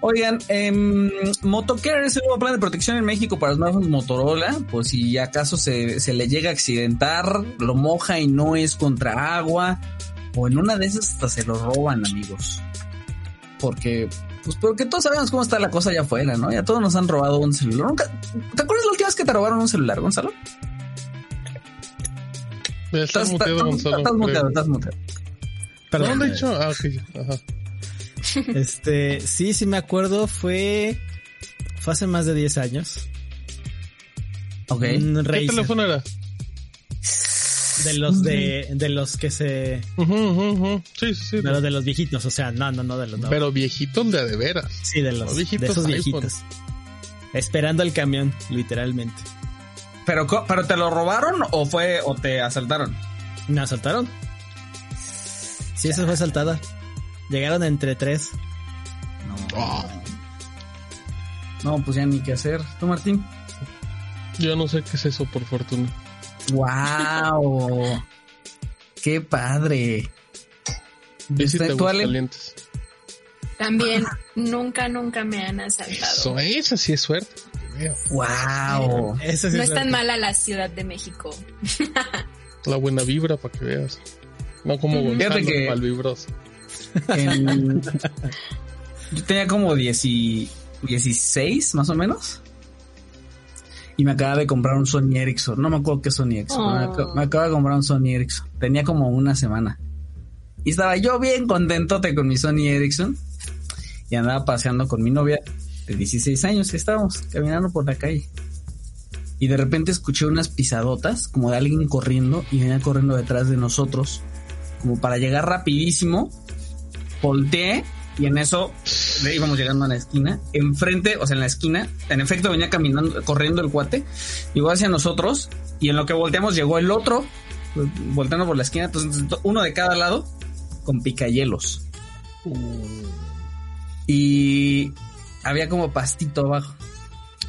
Oigan, eh, Motocare es el nuevo plan de protección en México para nuevos Motorola. Pues si acaso se, se le llega a accidentar, lo moja y no es contra agua. O en una de esas hasta se lo roban, amigos. Porque, pues porque todos sabemos cómo está la cosa allá afuera, ¿no? Ya todos nos han robado un celular. Nunca, ¿Te acuerdas la última vez que te robaron un celular, Gonzalo? Estás muteado, Gonzalo. Estás creo. muteado, estás muteado. Perdón. ¿Dónde he dicho? Ah, ok. Ajá. Este, sí, sí me acuerdo, fue, fue hace más de 10 años. Ok. Un ¿Qué Razer. teléfono era? De los de, de los que se, sí, sí. de los de los viejitos, o sea, no, no, no de los nuevos. Pero viejitos de de veras. sí, de los, los viejitos de esos iPhone. viejitos. Esperando el camión, literalmente. Pero, co- pero te lo robaron o fue o te asaltaron. ¿Me asaltaron? Sí, esa fue asaltada. Llegaron entre tres. Ah, No, pues ya ni qué hacer. ¿Tú, Martín? yo no sé qué es eso, por fortuna. ¡Wow! ¡Qué padre! Visita. También nunca, nunca me han asaltado. Eso, esa sí es suerte. ¡Wow! Sí No es es tan suerte. mala la Ciudad de México. La buena vibra para que veas. No como. Gonzalo, que-. En- Yo tenía como 10 y- 16 más o menos. Y me acaba de comprar un Sony Ericsson. No me acuerdo qué Sony Ericsson. Me, Oh. me acaba de comprar un Sony Ericsson. Tenía como una semana. Y estaba yo bien contentote con mi Sony Ericsson. Y andaba paseando con mi novia de 16 años, estábamos caminando por la calle. Y de repente escuché unas pisadotas, como de alguien corriendo, y venía corriendo detrás de nosotros, como para llegar rapidísimo. Volteé, y en eso le íbamos llegando a la esquina. Enfrente, o sea, en la esquina, en efecto venía caminando, corriendo el cuate, llegó hacia nosotros, y en lo que volteamos llegó el otro, volteando por la esquina, entonces uno de cada lado, con picayelos. Y había como pastito abajo.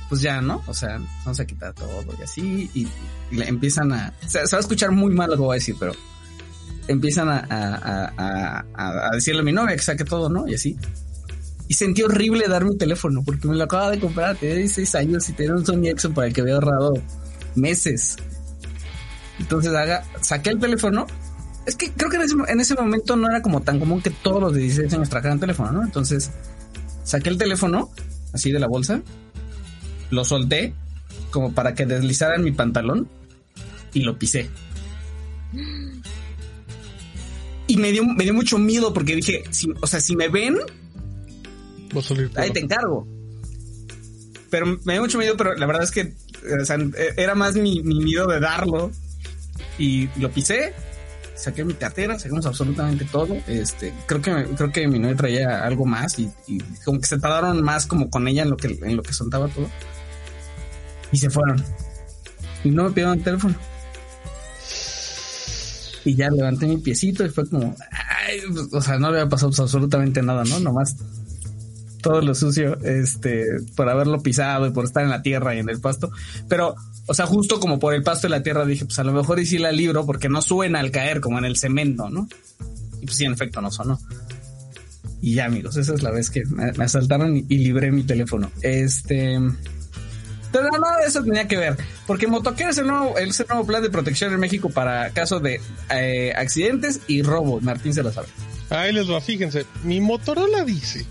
Pues ya, ¿no? O sea, vamos a quitar todo y así. Y, y le empiezan a. Se, se va a escuchar muy mal lo que voy a decir, pero empiezan a, decirle a mi novia que saque todo, ¿no? Y así. Y sentí horrible dar mi teléfono porque me lo acaba de comprar. Tenía 16 años y tenía un Sony Ericsson para el que había ahorrado meses. Entonces haga, saqué el teléfono. Es que creo que en ese, en ese momento no era como tan común que todos los de 16 años trajeran teléfono, ¿no? Entonces saqué el teléfono así de la bolsa, lo solté como para que deslizara en mi pantalón y lo pisé. Y me dio, me dio mucho miedo porque dije, si, o sea, si me ven, Va a salir ahí te encargo. Pero me dio mucho miedo, pero la verdad es que o sea, era más mi, mi miedo de darlo. Y lo pisé, saqué mi cartera, sacamos absolutamente todo. Este, creo que creo que mi novia traía algo más y, y como que se tardaron más como con ella en lo que en lo que soltaba todo. Y se fueron. Y no me pidieron el teléfono. Y ya levanté mi piecito y fue como, ay, o sea, no había pasado absolutamente nada, ¿no? Nomás todo lo sucio, este, por haberlo pisado y por estar en la tierra y en el pasto. Pero, o sea, justo como por el pasto y la tierra dije, pues a lo mejor y sí la libro porque no suena al caer como en el cemento, ¿no? Y pues sí, en efecto no sonó. Y ya, amigos, esa es la vez que me, asaltaron y, libré mi teléfono. Este. Pero nada de eso tenía que ver, porque Motoquero es el nuevo, es el nuevo plan de protección en México para caso de eh, accidentes y robo. Martín se lo sabe. Ahí les va, fíjense. Mi Motorola dice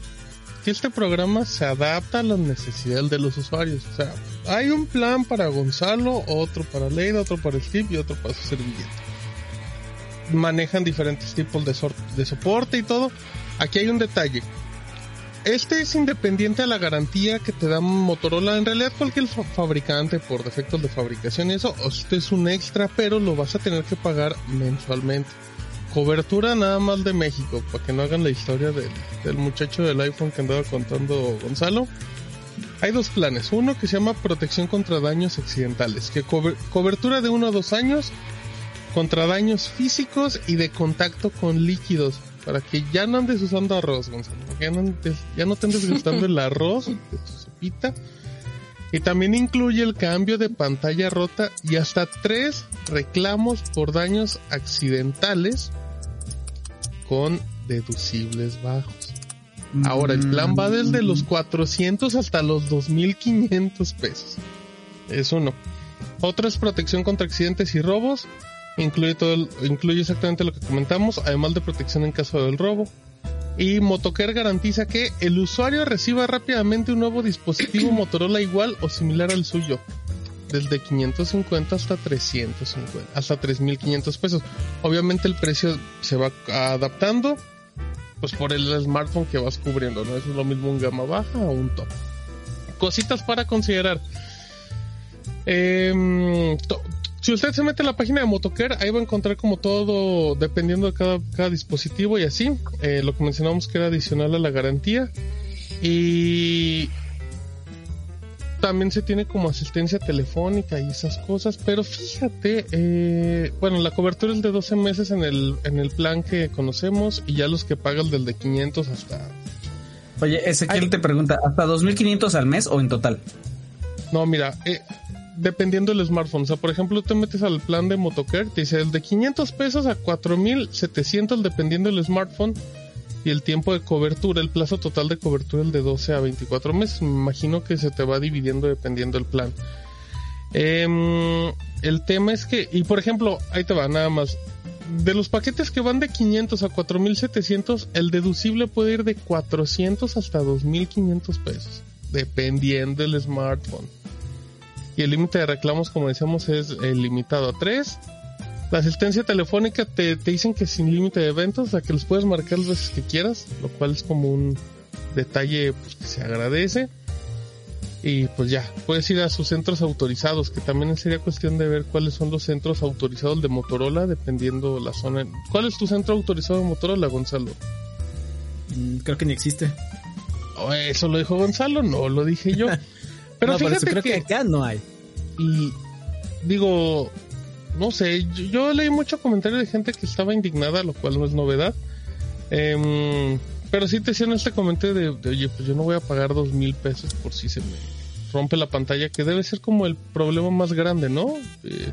que este programa se adapta a las necesidades de los usuarios. O sea, hay un plan para Gonzalo, otro para Leida, otro para Steve y otro para su servilleta. Manejan diferentes tipos de, so de soporte y todo. Aquí hay un detalle. Este es independiente a la garantía que te da Motorola. En realidad cualquier fa fabricante por defectos de fabricación y eso, este es un extra, pero lo vas a tener que pagar mensualmente. Cobertura nada más de México, para que no hagan la historia del, del muchacho del iPhone que andaba contando Gonzalo. Hay dos planes. Uno que se llama protección contra daños accidentales, que cober cobertura de uno a dos años contra daños físicos y de contacto con líquidos para que ya no andes usando arroz, Gonzalo. Ya no, andes, ya no te andes gastando el arroz de tu sopita. Y también incluye el cambio de pantalla rota y hasta tres reclamos por daños accidentales con deducibles bajos. Ahora, el plan va desde los 400 hasta los 2500 pesos. Es uno. Otro es protección contra accidentes y robos. Incluye, todo el, incluye exactamente lo que comentamos, además de protección en caso del robo. Y Motocare garantiza que el usuario reciba rápidamente un nuevo dispositivo Motorola igual o similar al suyo. Desde 550 hasta 350, hasta 3500 pesos. Obviamente el precio se va adaptando, pues por el smartphone que vas cubriendo, ¿no? Eso es lo mismo un gama baja o un top. Cositas para considerar. Eh, si usted se mete en la página de Motocare, ahí va a encontrar como todo, dependiendo de cada, cada dispositivo y así. Eh, lo que mencionamos que era adicional a la garantía. Y también se tiene como asistencia telefónica y esas cosas. Pero fíjate, eh, bueno, la cobertura es de 12 meses en el, en el plan que conocemos y ya los que pagan del de 500 hasta... Oye, Ezequiel Ay. te pregunta, ¿hasta 2.500 al mes o en total? No, mira, eh, dependiendo del smartphone. O sea, por ejemplo, te metes al plan de Motocare, te dice el de 500 pesos a 4700 dependiendo del smartphone y el tiempo de cobertura, el plazo total de cobertura el de 12 a 24 meses. Me imagino que se te va dividiendo dependiendo del plan. Eh, el tema es que, y por ejemplo, ahí te va nada más. De los paquetes que van de 500 a 4700, el deducible puede ir de 400 hasta 2500 pesos, dependiendo del smartphone y el límite de reclamos, como decíamos, es eh, limitado a 3. La asistencia telefónica te, te dicen que sin límite de eventos, o sea que los puedes marcar las veces que quieras, lo cual es como un detalle pues, que se agradece. Y pues ya, puedes ir a sus centros autorizados, que también sería cuestión de ver cuáles son los centros autorizados de Motorola, dependiendo la zona. ¿Cuál es tu centro autorizado de Motorola, Gonzalo? Mm, creo que ni existe. Oh, eso lo dijo Gonzalo, no lo dije yo. Pero no, fíjate creo que... que, acá no hay. y digo, no sé, yo, yo leí mucho comentario de gente que estaba indignada, lo cual no es novedad. Em, pero sí te hacían este comentario de, de, oye, pues yo no voy a pagar dos mil pesos por si se me rompe la pantalla, que debe ser como el problema más grande, ¿no? Eh,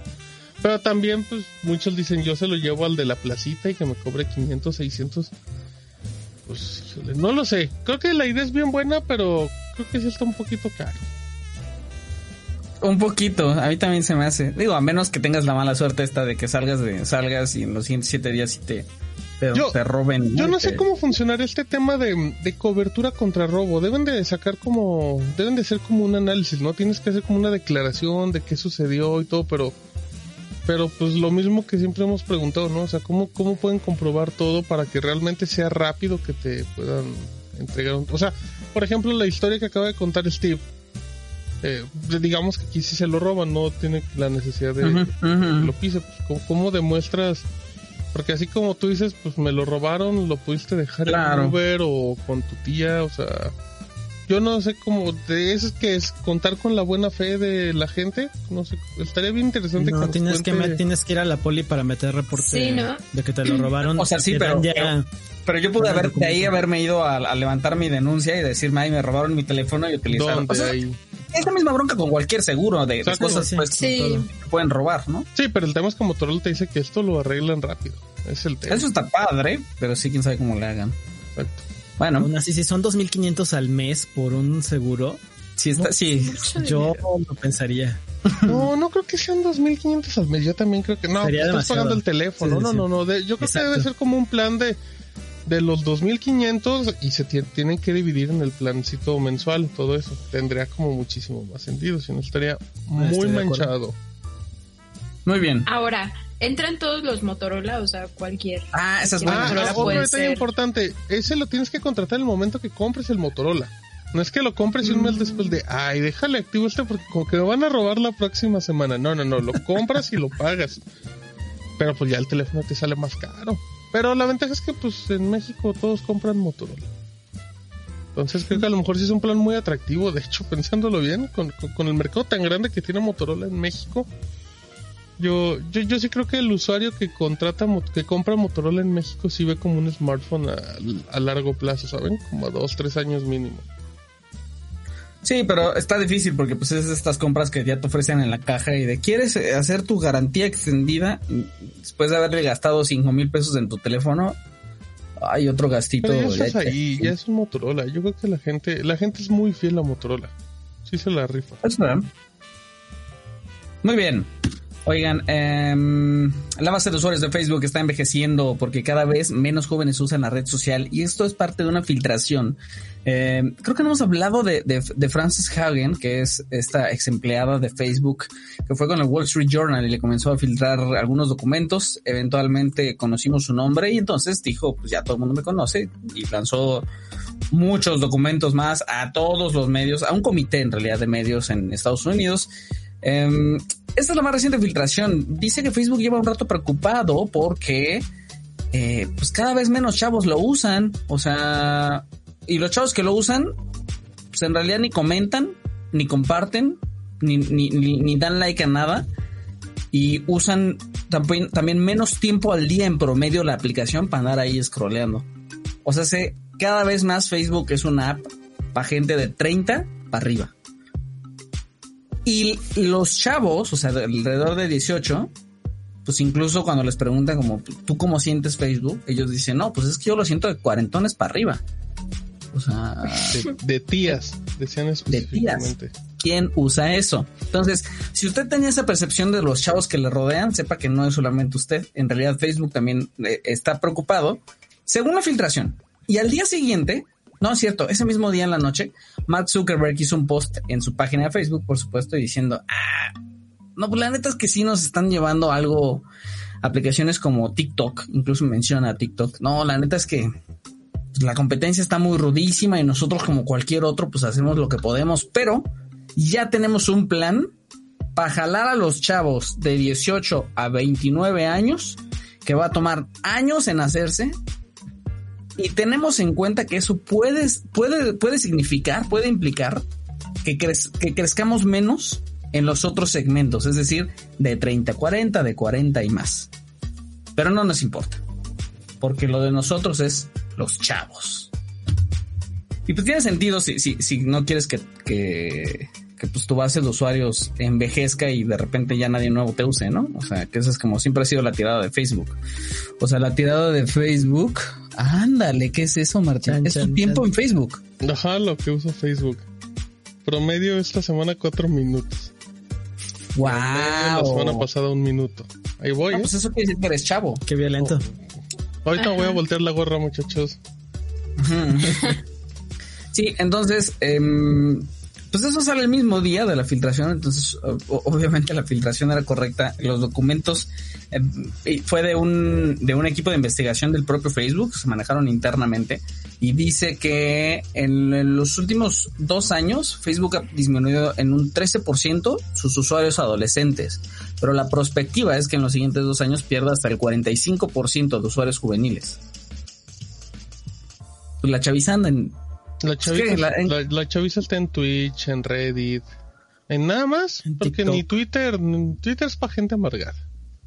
pero también, pues muchos dicen, yo se lo llevo al de la placita y que me cobre 500, 600. Pues, no lo sé. Creo que la idea es bien buena, pero creo que sí está un poquito caro. Un poquito, a mí también se me hace. Digo, a menos que tengas la mala suerte esta de que salgas de salgas y en los siguientes siete días sí te, te, Yo- te roben. Yo no Te- sé cómo funcionará este tema de, de cobertura contra robo. Deben de sacar como, deben de ser como un análisis, ¿no? Tienes que hacer como una declaración de qué sucedió y todo, pero, pero pues lo mismo que siempre hemos preguntado, ¿no? O sea, ¿cómo, cómo pueden comprobar todo para que realmente sea rápido que te puedan entregar un... O sea, por ejemplo, la historia que acaba de contar Steve, eh, digamos que aquí sí se lo roban, no tiene la necesidad de, que lo pise. Pues, ¿cómo, cómo demuestras? Porque así como tú dices, pues me lo robaron, lo pudiste dejar Claro. en Uber o con tu tía, o sea, yo no sé cómo, de eso es que es contar con la buena fe de la gente, no sé, estaría bien interesante No, nos tienes que, cuente- tienes que ir a la poli para meter reporte Sí, ¿no? de que te lo robaron. O sea, sí, pero- ya- Pero yo pude haber, de ahí haberme ido a, a levantar mi denuncia y decirme, ay, me robaron mi teléfono y utilizaron. Es la misma bronca con cualquier seguro de, de cosas Sí, pues, sí. que pueden robar, ¿no? Sí, pero el tema es que Motorola te dice que esto lo arreglan rápido, es el tema. Eso está padre, pero sí, quién sabe cómo le hagan. Exacto. Bueno, Aún así, si son 2.500 al mes por un seguro, sí, está, sí, Mucho yo lo pensaría. No, no creo que sean 2.500 al mes. Yo también creo que no. Sería estás demasiado. pagando el teléfono. Sí, no, sí. no, no. de- yo creo Exacto. que debe ser como un plan de, de los 2.500 y se tie- tienen que dividir en el plancito mensual. Todo eso tendría como muchísimo más sentido. Si no estaría muy estoy de acuerdo. manchado. muy bien. Ahora, ¿entran todos los Motorola? O sea, cualquier. Ah, esa es Ah. Ah, Motorola otro detalle ser. importante. Ese lo tienes que contratar en el momento que compres el Motorola. No es que lo compres y un Mm. mes después de, ay, déjale activo este porque como que me van a robar la próxima semana. No, no, no, lo compras y lo pagas. Pero pues ya el teléfono te sale más caro. Pero la ventaja es que pues en México todos compran Motorola. Entonces creo que a lo mejor sí es un plan muy atractivo. De hecho, pensándolo bien, con, con- el mercado tan grande que tiene Motorola en México, yo, yo, yo sí creo que el usuario que contrata, que compra Motorola en México sí ve como un smartphone a largo plazo, ¿saben? Como a dos, tres años mínimo. Sí, pero está difícil porque pues es estas compras que ya te ofrecen en la caja y de quieres eh, hacer tu garantía extendida después de haberle gastado cinco mil pesos en tu teléfono. Hay otro gastito. Pero ya estás ahí, ya es un Motorola. Yo creo que la gente, la gente es muy fiel a Motorola. Sí se la rifa. ¿verdad? Muy bien. Oigan, em, la base de usuarios de Facebook está envejeciendo porque cada vez menos jóvenes usan la red social y esto es parte de una filtración. Em, creo que no hemos hablado de, de, de Frances Hagen, que es esta ex empleada de Facebook, que fue con el Wall Street Journal y le comenzó a filtrar algunos documentos. Eventualmente conocimos su nombre y entonces dijo, pues ya todo el mundo me conoce y lanzó muchos documentos más a todos los medios, a un comité en realidad de medios en Estados Unidos. Em, esta es la más reciente filtración. Dice que Facebook lleva un rato preocupado porque eh, pues cada vez menos chavos lo usan. O sea, y los chavos que lo usan, pues en realidad ni comentan, ni comparten, ni, dan like a nada. Y usan también, también menos tiempo al día en promedio la aplicación para andar ahí scrolleando. O sea, se, cada vez más Facebook es una app para gente de 30 para arriba. Y los chavos, o sea, de alrededor de 18, pues incluso cuando les preguntan como, ¿tú cómo sientes Facebook? Ellos dicen, no, pues es que yo lo siento de cuarentones para arriba. O sea, De, de tías, decían específicamente. ¿quién usa eso? Entonces, si usted tenía esa percepción de los chavos que le rodean, sepa que no es solamente usted. En realidad, Facebook también eh, está preocupado, según la filtración. Y al día siguiente, no es cierto, ese mismo día en la noche, Mark Zuckerberg hizo un post en su página de Facebook, por supuesto, diciendo, ah, no, pues la neta es que sí nos están llevando algo, aplicaciones como TikTok, incluso menciona TikTok. No, la neta es que la competencia está muy rudísima y nosotros como cualquier otro pues hacemos lo que podemos, pero ya tenemos un plan para jalar a los chavos de 18 a 29 años, que va a tomar años en hacerse. Y tenemos en cuenta que eso puede, puede, puede significar, puede implicar que, que crezcamos menos en los otros segmentos, es decir, de 30 a 40, de 40 y más. Pero no nos importa, porque lo de nosotros es los chavos. Y pues tiene sentido si, si, si no quieres que, que, que, pues tu base de usuarios envejezca y de repente ya nadie nuevo te use, ¿no? O sea, que eso es como siempre ha sido la tirada de Facebook. O sea, la tirada de Facebook. Ándale, ¿qué es eso, Martín? Chan, es tu chan, tiempo chan. en Facebook. Ajá, lo que usa Facebook. Promedio esta semana cuatro minutos. Wow. La semana pasada un minuto. Ahí voy, No, ¿eh? pues eso quiere decir que eres chavo. Qué violento. Ahorita voy a voltear la gorra, muchachos. Sí, entonces, em, pues eso sale el mismo día de la filtración, entonces obviamente la filtración era correcta. Los documentos y fue de un, de un equipo de investigación del propio Facebook, se manejaron internamente, y dice que en, en los últimos dos años Facebook ha disminuido en un 13% sus usuarios adolescentes, pero la perspectiva es que en los siguientes dos años pierda hasta el 45% de usuarios juveniles. Pues la chaviza anda en La chaviza, que la- en- está en Twitch, en Reddit, en nada más, En porque TikTok. ni Twitter, ni- Twitter es para gente amargada.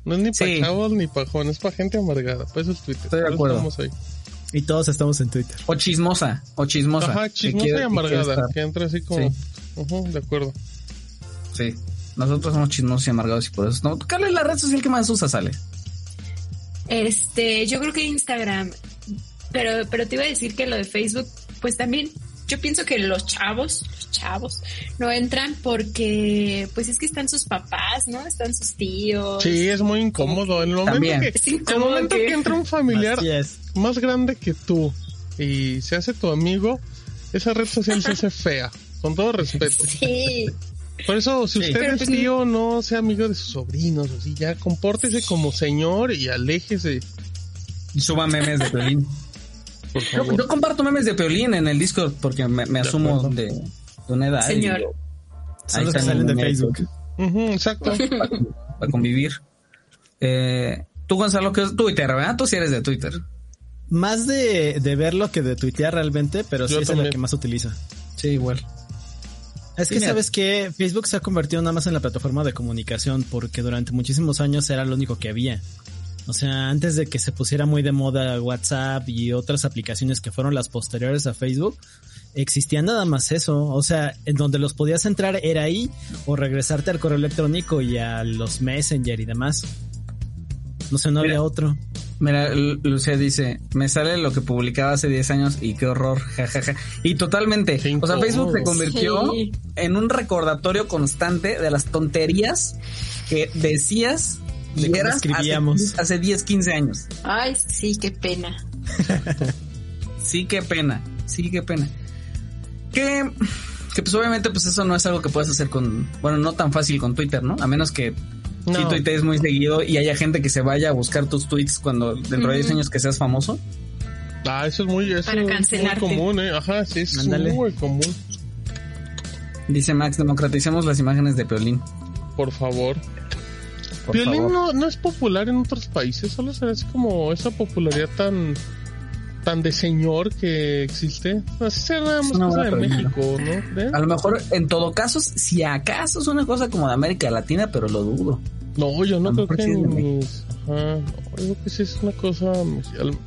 No es ni para Sí. chavos ni para jóvenes, es para gente amargada. Pues eso es Twitter. Estoy de acuerdo. estamos ahí. Y todos estamos en Twitter. O chismosa, o chismosa. Ajá, chismosa quiere- y amargada, que entra así como... Sí. De acuerdo. Sí. Nosotros somos chismosos y amargados y por eso no. ¿Cuál es la red social que más usa, sale? Este, yo creo que Instagram, pero, pero te iba a decir que lo de Facebook, pues también, yo pienso que los chavos, los chavos, no entran porque, pues es que están sus papás, ¿no? Están sus tíos. Sí, es muy incómodo. En el momento, También. que, el incómodo momento que- que entra un familiar más grande que tú y se hace tu amigo, esa red social se hace fea. Con todo respeto. Sí, Por eso, si Sí. usted Pero es pues, tío, no sea amigo de sus sobrinos, así ya compórtese como señor y aléjese, Suba memes de Peolín. Por Yo, favor. yo comparto memes de Peolín en el Discord porque me, asumo de, de una edad. Señor. ahí los que salen de Facebook. Exacto. Para convivir. Eh, tú, Gonzalo, que es Twitter, ¿verdad? Tú sí eres de Twitter. Más de, de verlo que de tuitear realmente, pero sí es el que más utiliza. Sí, igual. Es que sabes que Facebook se ha convertido nada más en la plataforma de comunicación porque durante muchísimos años era lo único que había. O sea, antes de que se pusiera muy de moda WhatsApp y otras aplicaciones que fueron las posteriores a Facebook, existía nada más eso. O sea, en donde los podías entrar era ahí o regresarte al correo electrónico y a los Messenger y demás. No sé, no Mira. había otro. Mira, Lu- Lucía dice, me sale lo que publicaba hace 10 años y qué horror, jajaja. Y totalmente, o sea, Facebook se convirtió Sí. en un recordatorio constante de las tonterías que decías De cómo escribíamos. hace, hace 10, 15 años. ay, sí, qué pena. Sí, qué pena, sí, qué pena. Que, que pues obviamente pues eso no es algo que puedas hacer con, bueno, no tan fácil con Twitter, ¿no? A menos que sí No. tuitees muy seguido y haya gente que se vaya a buscar tus tweets cuando dentro de 10 Ujú. años que seas famoso. Ah, eso es muy, eso Para muy común, ¿eh? Ajá, sí, es muy común. Dice Max, democraticemos las imágenes de Peolín. Por favor. Por Violín favor. no, no es popular en otros países, solo se hace como esa popularidad tan tan de señor que existe. Así será nada más cosa de. México, ¿no? A lo mejor, en todo caso, si acaso es una cosa como de América Latina, pero lo dudo. No, yo no creo que sí mis... Ajá, no, creo que sí es una cosa... Al,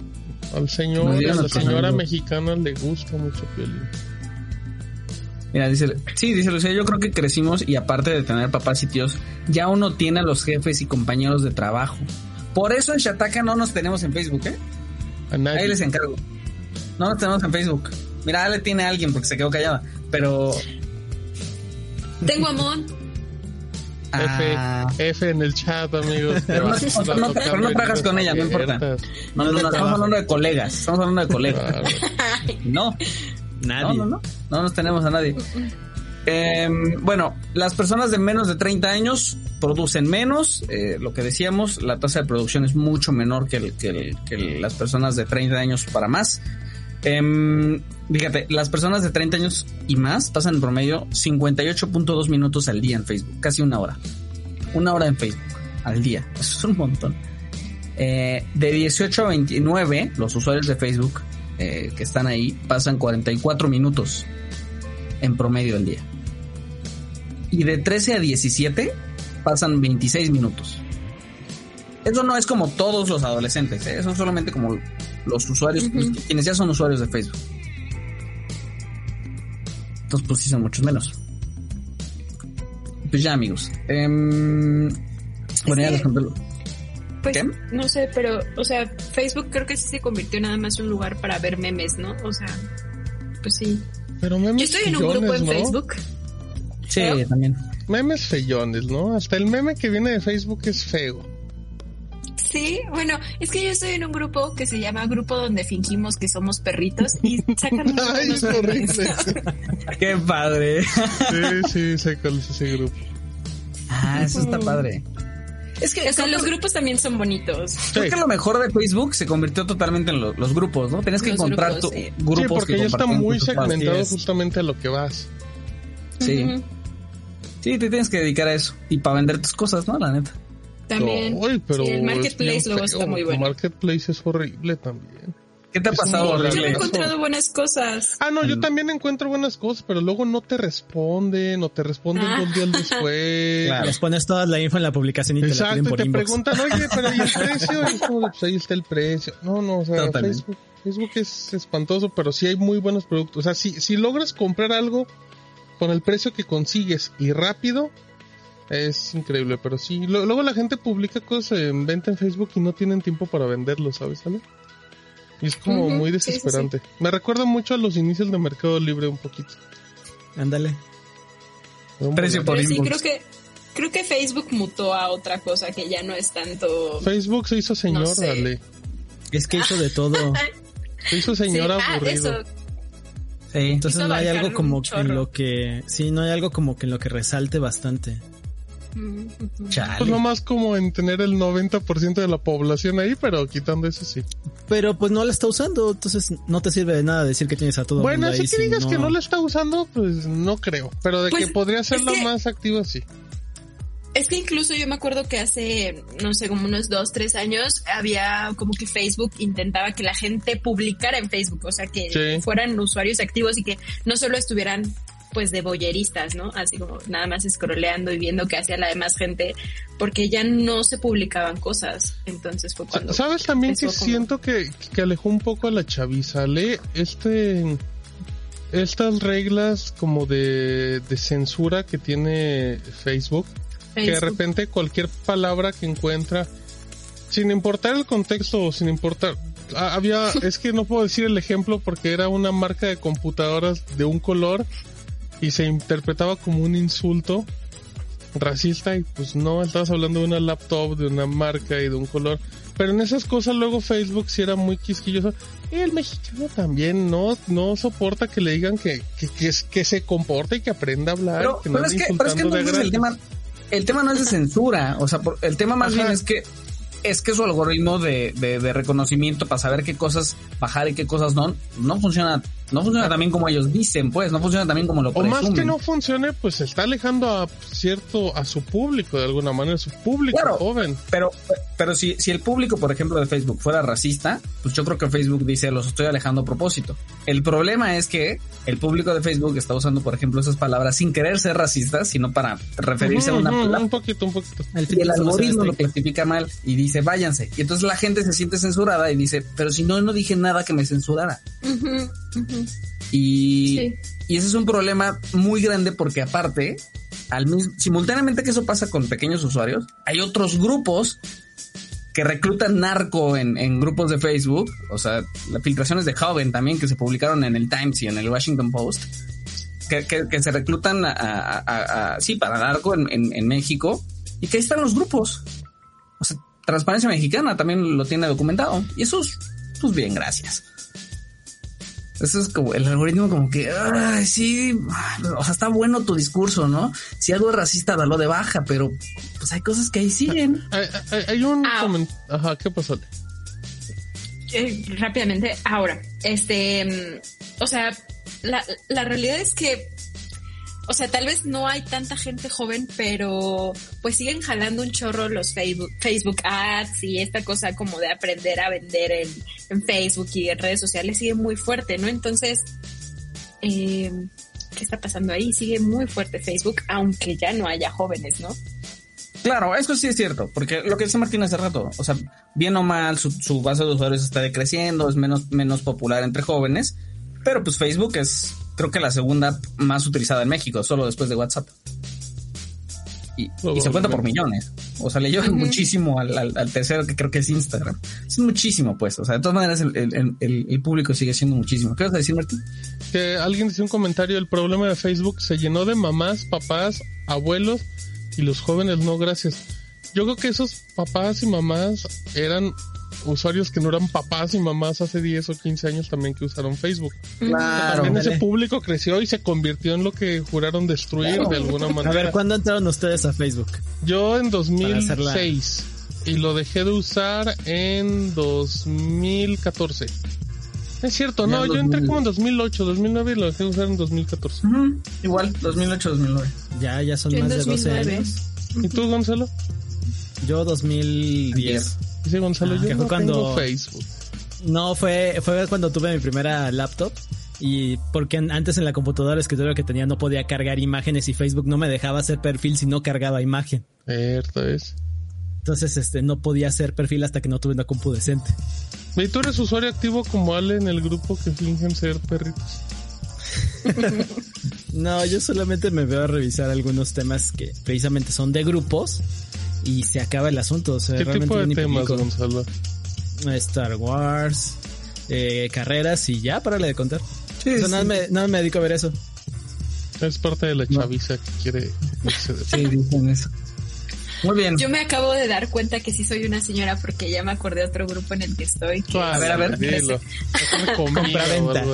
al señor, a la señora mexicana le gusta mucho Piolín. Mira, dice, sí, dice Lucía, yo creo que crecimos y aparte de tener papás y tíos, ya uno tiene a los jefes y compañeros de trabajo. Por eso en Shataka no nos tenemos en Facebook, ¿eh? A nadie. Ahí les encargo. No nos tenemos en Facebook. Mira, Ale tiene a alguien porque se quedó callada, pero... Tengo amón. F, Ah, F en el chat, amigos. Pero no- a no- pero no trabajas con ella, no importa. no, no, no, estamos hablando de colegas, estamos hablando de colegas. Claro. No, Nadie. No, no, no. No nos tenemos a nadie. Eh, bueno, las personas de menos de 30 años producen menos. eh, lo que decíamos, la tasa de producción es mucho menor que, el- que, el- que las personas de 30 años para más. Em, fíjate, las personas de 30 años y más pasan en promedio 58.2 minutos al día en Facebook, casi una hora. Una hora en Facebook al día. Eso es un montón. Eh, de 18 a 29, los usuarios de Facebook eh, que están ahí pasan 44 minutos en promedio al día. Y de 13 a 17 pasan 26 minutos. Eso no es como todos los adolescentes, ¿eh? es solamente como los usuarios, quienes ya son usuarios de Facebook. Entonces, pues sí son muchos menos. Pues ya, amigos. Em, bueno, ya les conté pues no sé, pero, o sea, Facebook creo que sí se convirtió nada más en un lugar para ver memes, ¿no? O sea, pues sí. Pero memes Yo estoy en un grupo en Facebook. Sí, también. Memes feyones, ¿no? Hasta el meme que viene de Facebook es feo. Sí, bueno, es que yo estoy en un grupo que se llama Grupo donde fingimos que somos perritos y sacan Ay, es horrible. Qué padre. Sí, sí, sé cuál es ese grupo. Ah, eso está padre. Es que, o sea, los grupos también son bonitos. Creo que lo mejor de Facebook se convirtió totalmente en los grupos, ¿no? Tienes que encontrar tu Sí, grupos porque que ya está muy segmentado justamente a lo que vas. Sí. Sí, te tienes que dedicar a eso. Y para vender tus cosas, ¿no? La neta. También. Ay, pero sí, el marketplace luego feo. está muy El bueno. marketplace es horrible también. ¿Qué te ha Es pasado, Yo he encontrado buenas cosas. Ah, no, yo Mm. también encuentro buenas cosas, pero luego no te responden o te responden Ah. dos días después. Claro. Les pones toda la info en la publicación y te la Exacto, piden y por te inbox. preguntan, oye, pero ¿y el precio? Y es como, pues ahí está el precio. No, no, o sea, Totalmente. Facebook, Facebook es espantoso, pero sí hay muy buenos productos. O sea, si, si logras comprar algo con el precio que consigues y rápido, es increíble, pero sí. Lo- luego la gente publica cosas en venta en Facebook y no tienen tiempo para venderlo, ¿sabes? ¿Sale? Y es como muy sí, sí, sí. desesperante. Me recuerda mucho a los inicios de Mercado Libre un poquito. Ándale. Precio por Pero sí, creo que creo que Facebook mutó a otra cosa que ya no es tanto. Facebook se hizo señor, sé. dale. Es que hizo de todo. Se hizo Sí, señor ah, aburrido. eso. Sí. Entonces Hizo no hay algo como que en lo que... Sí, no hay algo como que en lo que resalte bastante. Chale. Pues nomás como en tener el 90% de la población ahí, pero quitando eso sí. Pero pues no la está usando, entonces no te sirve de nada decir que tienes a todo el Bueno, mundo así ahí que si digas que no la está usando, pues no creo. Pero de Pues, que podría serlo es que- más activo, sí. Es que incluso yo me acuerdo que hace, no sé, como unos dos, tres años, había como que Facebook intentaba que la gente publicara en Facebook, o sea, que Sí. fueran usuarios activos y que no solo estuvieran pues de boyeristas, ¿no? Así como nada más scrolleando y viendo qué hacía la demás gente, porque ya no se publicaban cosas. Entonces fue cuando... ¿Sabes también que como- siento que, que alejó un poco a la chaviza? Lee este estas reglas como de, de censura que tiene Facebook, que de repente cualquier palabra que encuentra, sin importar el contexto o sin importar, había, es que no puedo decir el ejemplo porque era una marca de computadoras de un color y se interpretaba como un insulto racista y pues no, estabas hablando de una laptop, de una marca y de un color. Pero en esas cosas luego Facebook sí era muy quisquilloso. Y el mexicano también no, no soporta que le digan que, que, que, es- que se comporte y que aprenda a hablar. Pero, que no pero es que, pero es que entonces el tema, el tema no es de censura, o sea, por- el tema más Ajá. bien es que es que su algoritmo de, de, de reconocimiento para saber qué cosas bajar y qué cosas no, no funciona, no funciona también como ellos dicen, pues, no funciona también como lo O presumen. más que no funcione, pues se está alejando a cierto, a su público de alguna manera, su público Claro. joven. Pero, pero si, si el público, por ejemplo, de Facebook fuera racista, pues yo creo que Facebook dice, los estoy alejando a propósito. El problema es que el público de Facebook está usando, por ejemplo, esas palabras sin querer ser racistas, sino para referirse a una palabra. Un poquito, un poquito. El Y el algoritmo lo este. clasifica mal y dice, váyanse. Y entonces la gente se siente censurada y dice, pero si no, no dije nada que me censurara. Y, Sí. y ese es un problema muy grande porque aparte, al mismo, simultáneamente que eso pasa con pequeños usuarios, hay otros grupos que reclutan narco en, en grupos de Facebook, o sea, las filtraciones de Joven también que se publicaron en el Times y en el Washington Post, que, que- que se reclutan a, a- a- a- sí, para narco en, en- en México, y que ahí están los grupos. O sea, Transparencia Mexicana también lo tiene documentado. Y eso es, pues bien, gracias. Eso es como el algoritmo como que, ay, sí, o sea, está bueno tu discurso, ¿no? Si algo es racista, dalo de baja, pero pues hay cosas que ahí siguen. Hay, hay- hay un Ah. comen- Ajá, ¿qué pasó? eh, rápidamente, ahora, este, mm, o sea, la, la realidad es que o sea, tal vez no hay tanta gente joven, pero pues siguen jalando un chorro los Facebook, Facebook ads y esta cosa como de aprender a vender en, en Facebook y en redes sociales sigue muy fuerte, ¿no? Entonces, eh, ¿qué está pasando ahí? Sigue muy fuerte Facebook, aunque ya no haya jóvenes, ¿no? Claro, eso sí es cierto, porque lo que dice Martín hace rato, o sea, bien o mal, su, su base de usuarios está decreciendo, es menos, menos popular entre jóvenes, pero pues Facebook es creo que la segunda más utilizada en México, solo después de WhatsApp. Y, y se cuenta por millones. O sea, le lleva muchísimo al, al, al, tercero que creo que es Instagram. Es muchísimo, pues. O sea, de todas maneras, el, el, el, el público sigue siendo muchísimo. ¿Qué vas a decir, Martín? Que alguien decía un comentario, el problema de Facebook se llenó de mamás, papás, abuelos y los jóvenes no, gracias. Yo creo que esos papás y mamás eran usuarios que no eran papás y mamás hace 10 o 15 años también que usaron Facebook. Claro. También ese público creció y se convirtió en lo que juraron destruir claro. de alguna manera. A ver, ¿cuándo entraron ustedes a Facebook? Yo en 2006 y lo dejé de usar en 2014. Es cierto, no, yo entré como en 2008, 2009 y lo dejé de usar en 2014. Uh -huh. Igual, 2008, 2009. Ya, ya son yo más de 12 años. ¿Y tú, Gonzalo? Yo 2010. Dice Gonzalo, Ah, yo que no fue cuando- tengo Facebook. No, fue, fue cuando tuve mi primera laptop. Y porque antes en la computadora el escritorio que tenía no podía cargar imágenes y Facebook no me dejaba hacer perfil si no cargaba imagen. Cierto es. Entonces, este, no podía hacer perfil hasta que no tuve una compu decente. ¿Y tú eres usuario activo como Ale en el grupo que fingen ser perritos? No, yo solamente me veo a revisar algunos temas que precisamente son de grupos y se acaba el asunto. O sea, ¿Qué realmente tipo de temas. Gonzalo? Star Wars, eh, carreras y ya, párale de contar. Sí, O sea, sí. nada, me, nada me dedico a ver eso. Es parte de la chaviza que quiere Sí, dicen eso. Muy bien. Yo me acabo de dar cuenta que sí soy una señora porque ya me acordé de otro grupo en el que estoy. que A ver, a ver. Comida o Compraventa.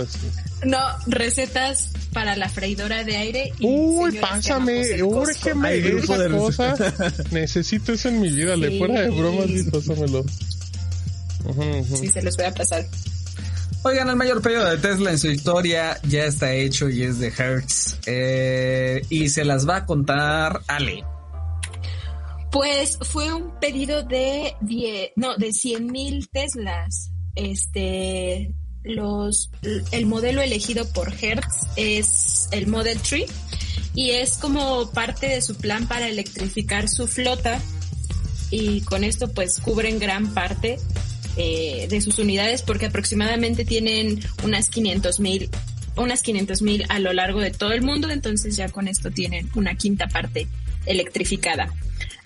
No, recetas para la freidora de aire. Y Uy, pásame, úrgeme esa de cosa. Necesito eso en mi vida, le Sí. fuera de bromas y pásamelo. Sí, se los voy a pasar. Oigan, el mayor pedido de Tesla en su historia ya está hecho y es de Hertz. Eh, y se las va a contar Ale. Pues fue un pedido de 10, no, de 100 mil Teslas. Este, los, el modelo elegido por Hertz es el Model 3 y es como parte de su plan para electrificar su flota y con esto pues cubren gran parte eh, de sus unidades porque aproximadamente tienen unas 500 mil unas 500 mil a lo largo de todo el mundo entonces ya con esto tienen una quinta parte electrificada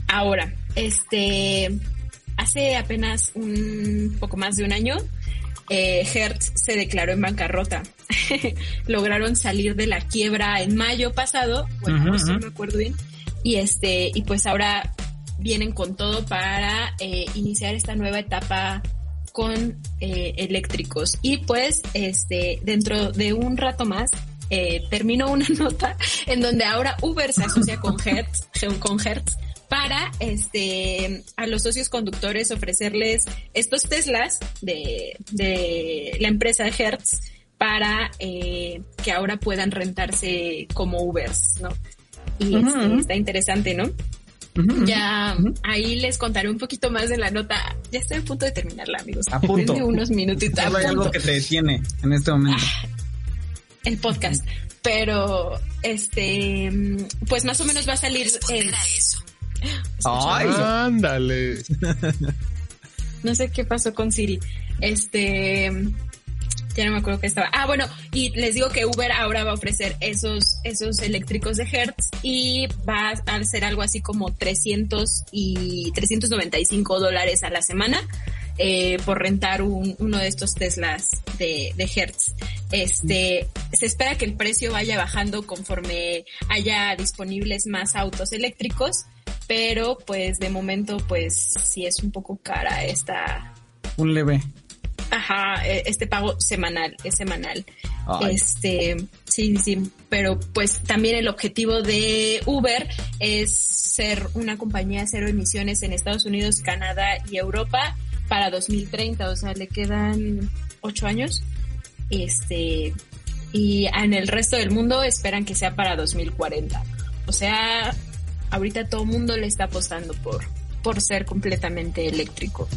ahora este hace apenas un poco más de un año eh, Hertz se declaró en bancarrota. Lograron salir de la quiebra en mayo pasado, bueno, ujú. no me acuerdo bien, y este, y pues ahora vienen con todo para eh, iniciar esta nueva etapa con eh, eléctricos. Y pues, este, dentro de un rato más, eh, terminó una nota en donde ahora Uber se asocia con Hertz, con Hertz para este a los socios conductores ofrecerles estos Teslas de, de la empresa Hertz para eh, que ahora puedan rentarse como Ubers, ¿no? Y este, está interesante, ¿no? Ya ahí les contaré un poquito más de la nota. Ya estoy a punto de terminarla, amigos. A punto. Denme unos minutitos. a Solo hay algo que te detiene en este momento. el podcast. Pero, este, mm, pues más o menos va a salir el... Ay, Ándale. No sé qué pasó con Siri. Este, ya no me acuerdo qué estaba. Ah, bueno, y les digo que Uber ahora va a ofrecer esos, esos eléctricos de Hertz y va a ser algo así como 300 y 395 dólares a la semana. eh, por rentar un- uno de estos Teslas de, de Hertz. Este, se espera que el precio vaya bajando conforme haya disponibles más autos eléctricos, pero pues de momento pues sí es un poco cara esta, un leve. Ajá, eh, este pago semanal, es semanal. Ay. Este, sí, sí, pero pues también el objetivo de Uber es ser una compañía cero emisiones en Estados Unidos, Canadá y Europa para 2030, o sea, le quedan ocho años. Este, y en el resto del mundo esperan que sea para 2040. O sea, ahorita todo el mundo le está apostando por, por ser completamente eléctrico.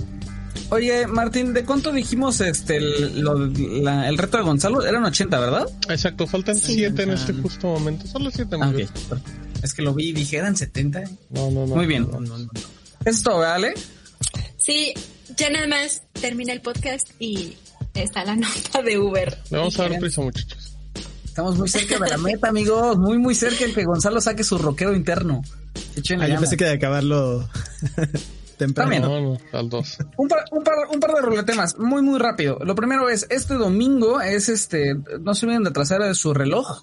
Oye, Martín, ¿de cuánto dijimos este el, lo- la- el reto de Gonzalo? Eran 80, ¿verdad? Exacto, faltan Sí. siete en este justo momento. Solo siete, Ah, amigos. ok. Es que lo vi y dije, eran 70. No, no, no. Muy bien. No, no, no. Eso es todo, ¿vale? Sí, ya nada más termina el podcast y está la nota de Uber. Le vamos a dar prisa, muchachos. Estamos muy cerca de la meta, amigos. Muy, muy cerca de que Gonzalo saque su rockero interno. Ah, yo pensé que de acabarlo temprano. También. No, no, al dos. Un par, un par, un par de ruletemas, muy, muy rápido. Lo primero es, este domingo es este, no se olviden de trazar su reloj.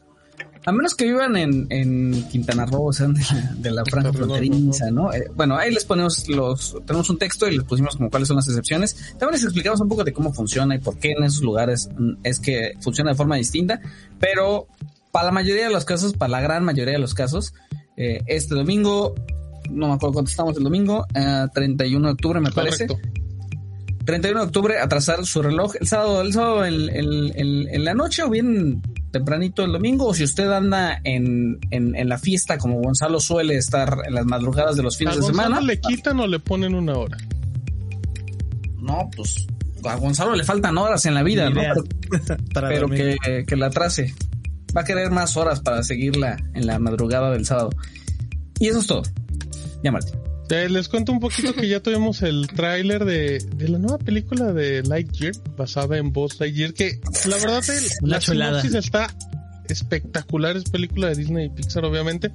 A menos que vivan en, en Quintana Roo, o sean de la, de la franja fronteriza, ¿no? Eh, bueno, ahí les ponemos los, tenemos un texto y les pusimos como cuáles son las excepciones. También les explicamos un poco de cómo funciona y por qué en esos lugares mm, es que funciona de forma distinta. Pero para la mayoría de los casos, para la gran mayoría de los casos, eh, este domingo, no me acuerdo cuánto estamos el domingo, eh, 31 de octubre me parece. Correcto. 31 de octubre, atrasar su reloj el sábado, el sábado en, en- en- en la noche o bien tempranito el domingo, o si usted anda en, en, en la fiesta como Gonzalo suele estar en las madrugadas de los ¿A fines de Gonzalo semana. le quitan o le ponen una hora? No, pues a Gonzalo le faltan horas en la vida, ¿no? Pero, Para pero que, que la atrase. Va a querer más horas para seguirla en la madrugada del sábado. Y eso es todo. Ya, Martín. Eh, les cuento un poquito que ya tuvimos el tráiler de, de la nueva película de Lightyear, basada en Buzz Lightyear, que la verdad el- Una la chulada. sinopsis está espectacular, es película de Disney y Pixar obviamente,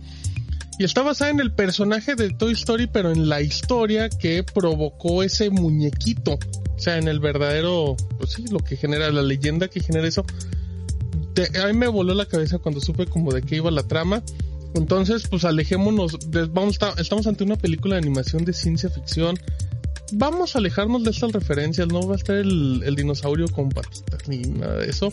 y está basada en el personaje de Toy Story, pero en la historia que provocó ese muñequito, o sea, en el verdadero, pues sí, lo que genera, la leyenda que genera eso. Te- a mí me voló la cabeza cuando supe como de qué iba la trama. Entonces, pues alejémonos, de- vamos, ta- estamos ante una película de animación de ciencia ficción. Vamos a alejarnos de estas referencias, no va a estar el, el dinosaurio con patitas ni nada de eso.